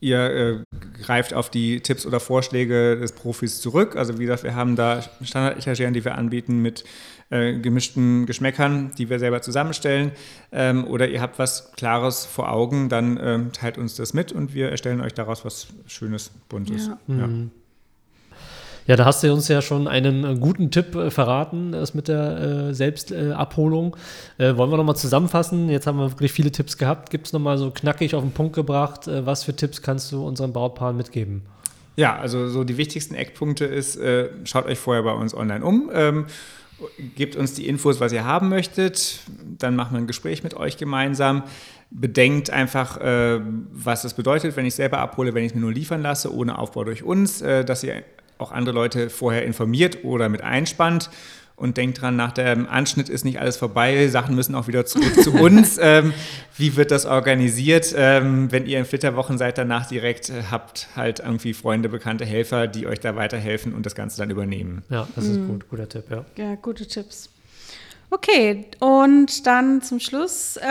Speaker 3: Ihr äh, greift auf die Tipps oder Vorschläge des Profis zurück. Also wie gesagt, wir haben da Standard-Etageren, die wir anbieten mit äh, gemischten Geschmäckern, die wir selber zusammenstellen. Ähm, oder ihr habt was Klares vor Augen, dann ähm, teilt uns das mit und wir erstellen euch daraus was Schönes, Buntes. Ja. Ja. Mhm.
Speaker 2: Ja, da hast du uns ja schon einen äh, guten Tipp äh, verraten, das mit der äh, Selbstabholung. Äh, wollen wir nochmal zusammenfassen? Jetzt haben wir wirklich viele Tipps gehabt. Gibt es nochmal so knackig auf den Punkt gebracht? Äh, was für Tipps kannst du unseren Brautpaaren mitgeben?
Speaker 3: Ja, also so die wichtigsten Eckpunkte ist, äh, schaut euch vorher bei uns online um. Ähm, gebt uns die Infos, was ihr haben möchtet. Dann machen wir ein Gespräch mit euch gemeinsam. Bedenkt einfach, äh, was das bedeutet, wenn ich selber abhole, wenn ich es mir nur liefern lasse, ohne Aufbau durch uns, äh, dass ihr auch andere Leute vorher informiert oder mit einspannt. Und denkt dran, nach dem Anschnitt ist nicht alles vorbei, Sachen müssen auch wieder zurück zu (laughs) uns. Ähm, wie wird das organisiert? Ähm, wenn ihr in Flitterwochen seid, danach direkt äh, habt halt irgendwie Freunde, bekannte Helfer, die euch da weiterhelfen und das Ganze dann übernehmen.
Speaker 2: Ja, das ist mhm. gut, guter Tipp, ja.
Speaker 1: Ja, gute Tipps. Okay, und dann zum Schluss äh,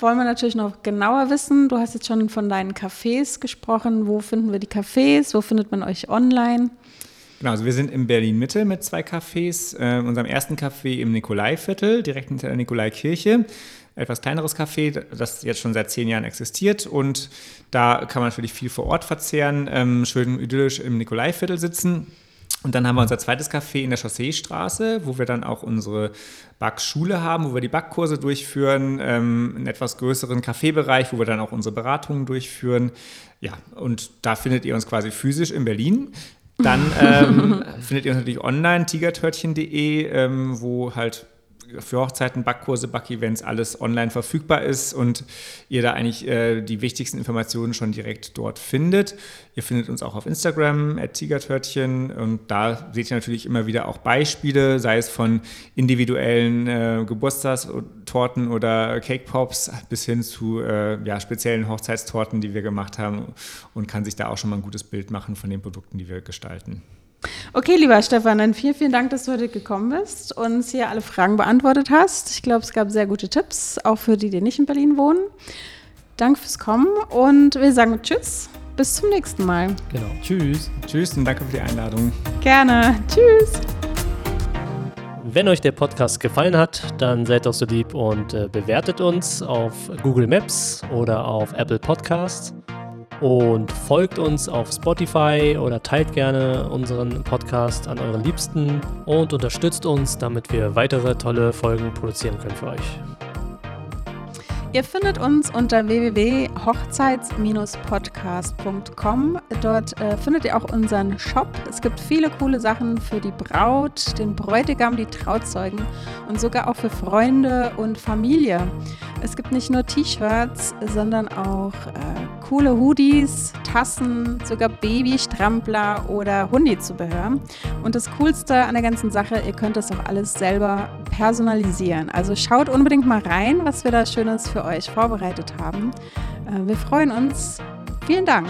Speaker 1: wollen wir natürlich noch genauer wissen. Du hast jetzt schon von deinen Cafés gesprochen. Wo finden wir die Cafés? Wo findet man euch online?
Speaker 3: Genau, also wir sind in Berlin-Mitte mit zwei Cafés. Äh, unserem ersten Café im Nikolaiviertel, direkt hinter der Nikolaikirche. Etwas kleineres Café, das jetzt schon seit zehn Jahren existiert. Und da kann man natürlich viel vor Ort verzehren, ähm, schön idyllisch im Nikolaiviertel sitzen. Und dann haben wir unser zweites Café in der Chausseestraße, wo wir dann auch unsere Backschule haben, wo wir die Backkurse durchführen, ähm, einen etwas größeren Kaffeebereich, wo wir dann auch unsere Beratungen durchführen. Ja, und da findet ihr uns quasi physisch in Berlin. Dann ähm, (laughs) findet ihr uns natürlich online tigertörtchen.de, ähm, wo halt für Hochzeiten, Backkurse, Backevents alles online verfügbar ist und ihr da eigentlich äh, die wichtigsten Informationen schon direkt dort findet. Ihr findet uns auch auf Instagram, at Tigertörtchen und da seht ihr natürlich immer wieder auch Beispiele, sei es von individuellen äh, Geburtstagstorten oder Cake Pops bis hin zu äh, ja, speziellen Hochzeitstorten, die wir gemacht haben und kann sich da auch schon mal ein gutes Bild machen von den Produkten, die wir gestalten.
Speaker 1: Okay, lieber Stefan, dann vielen, vielen Dank, dass du heute gekommen bist und uns hier alle Fragen beantwortet hast. Ich glaube, es gab sehr gute Tipps, auch für die, die nicht in Berlin wohnen. Danke fürs Kommen und wir sagen Tschüss. Bis zum nächsten Mal.
Speaker 2: Genau. Tschüss.
Speaker 3: Tschüss und danke für die Einladung.
Speaker 1: Gerne. Tschüss.
Speaker 2: Wenn euch der Podcast gefallen hat, dann seid doch so lieb und äh, bewertet uns auf Google Maps oder auf Apple Podcasts und folgt uns auf Spotify oder teilt gerne unseren Podcast an euren Liebsten und unterstützt uns, damit wir weitere tolle Folgen produzieren können für euch.
Speaker 1: Ihr findet uns unter www.hochzeits-podcast.com. Dort äh, findet ihr auch unseren Shop. Es gibt viele coole Sachen für die Braut, den Bräutigam, die Trauzeugen und sogar auch für Freunde und Familie. Es gibt nicht nur T-Shirts, sondern auch äh, coole Hoodies, Tassen, sogar Babystrampler oder Hundizubehör. Und das Coolste an der ganzen Sache, ihr könnt das auch alles selber personalisieren. Also schaut unbedingt mal rein, was wir da Schönes für euch vorbereitet haben. Äh, wir freuen uns. Vielen Dank.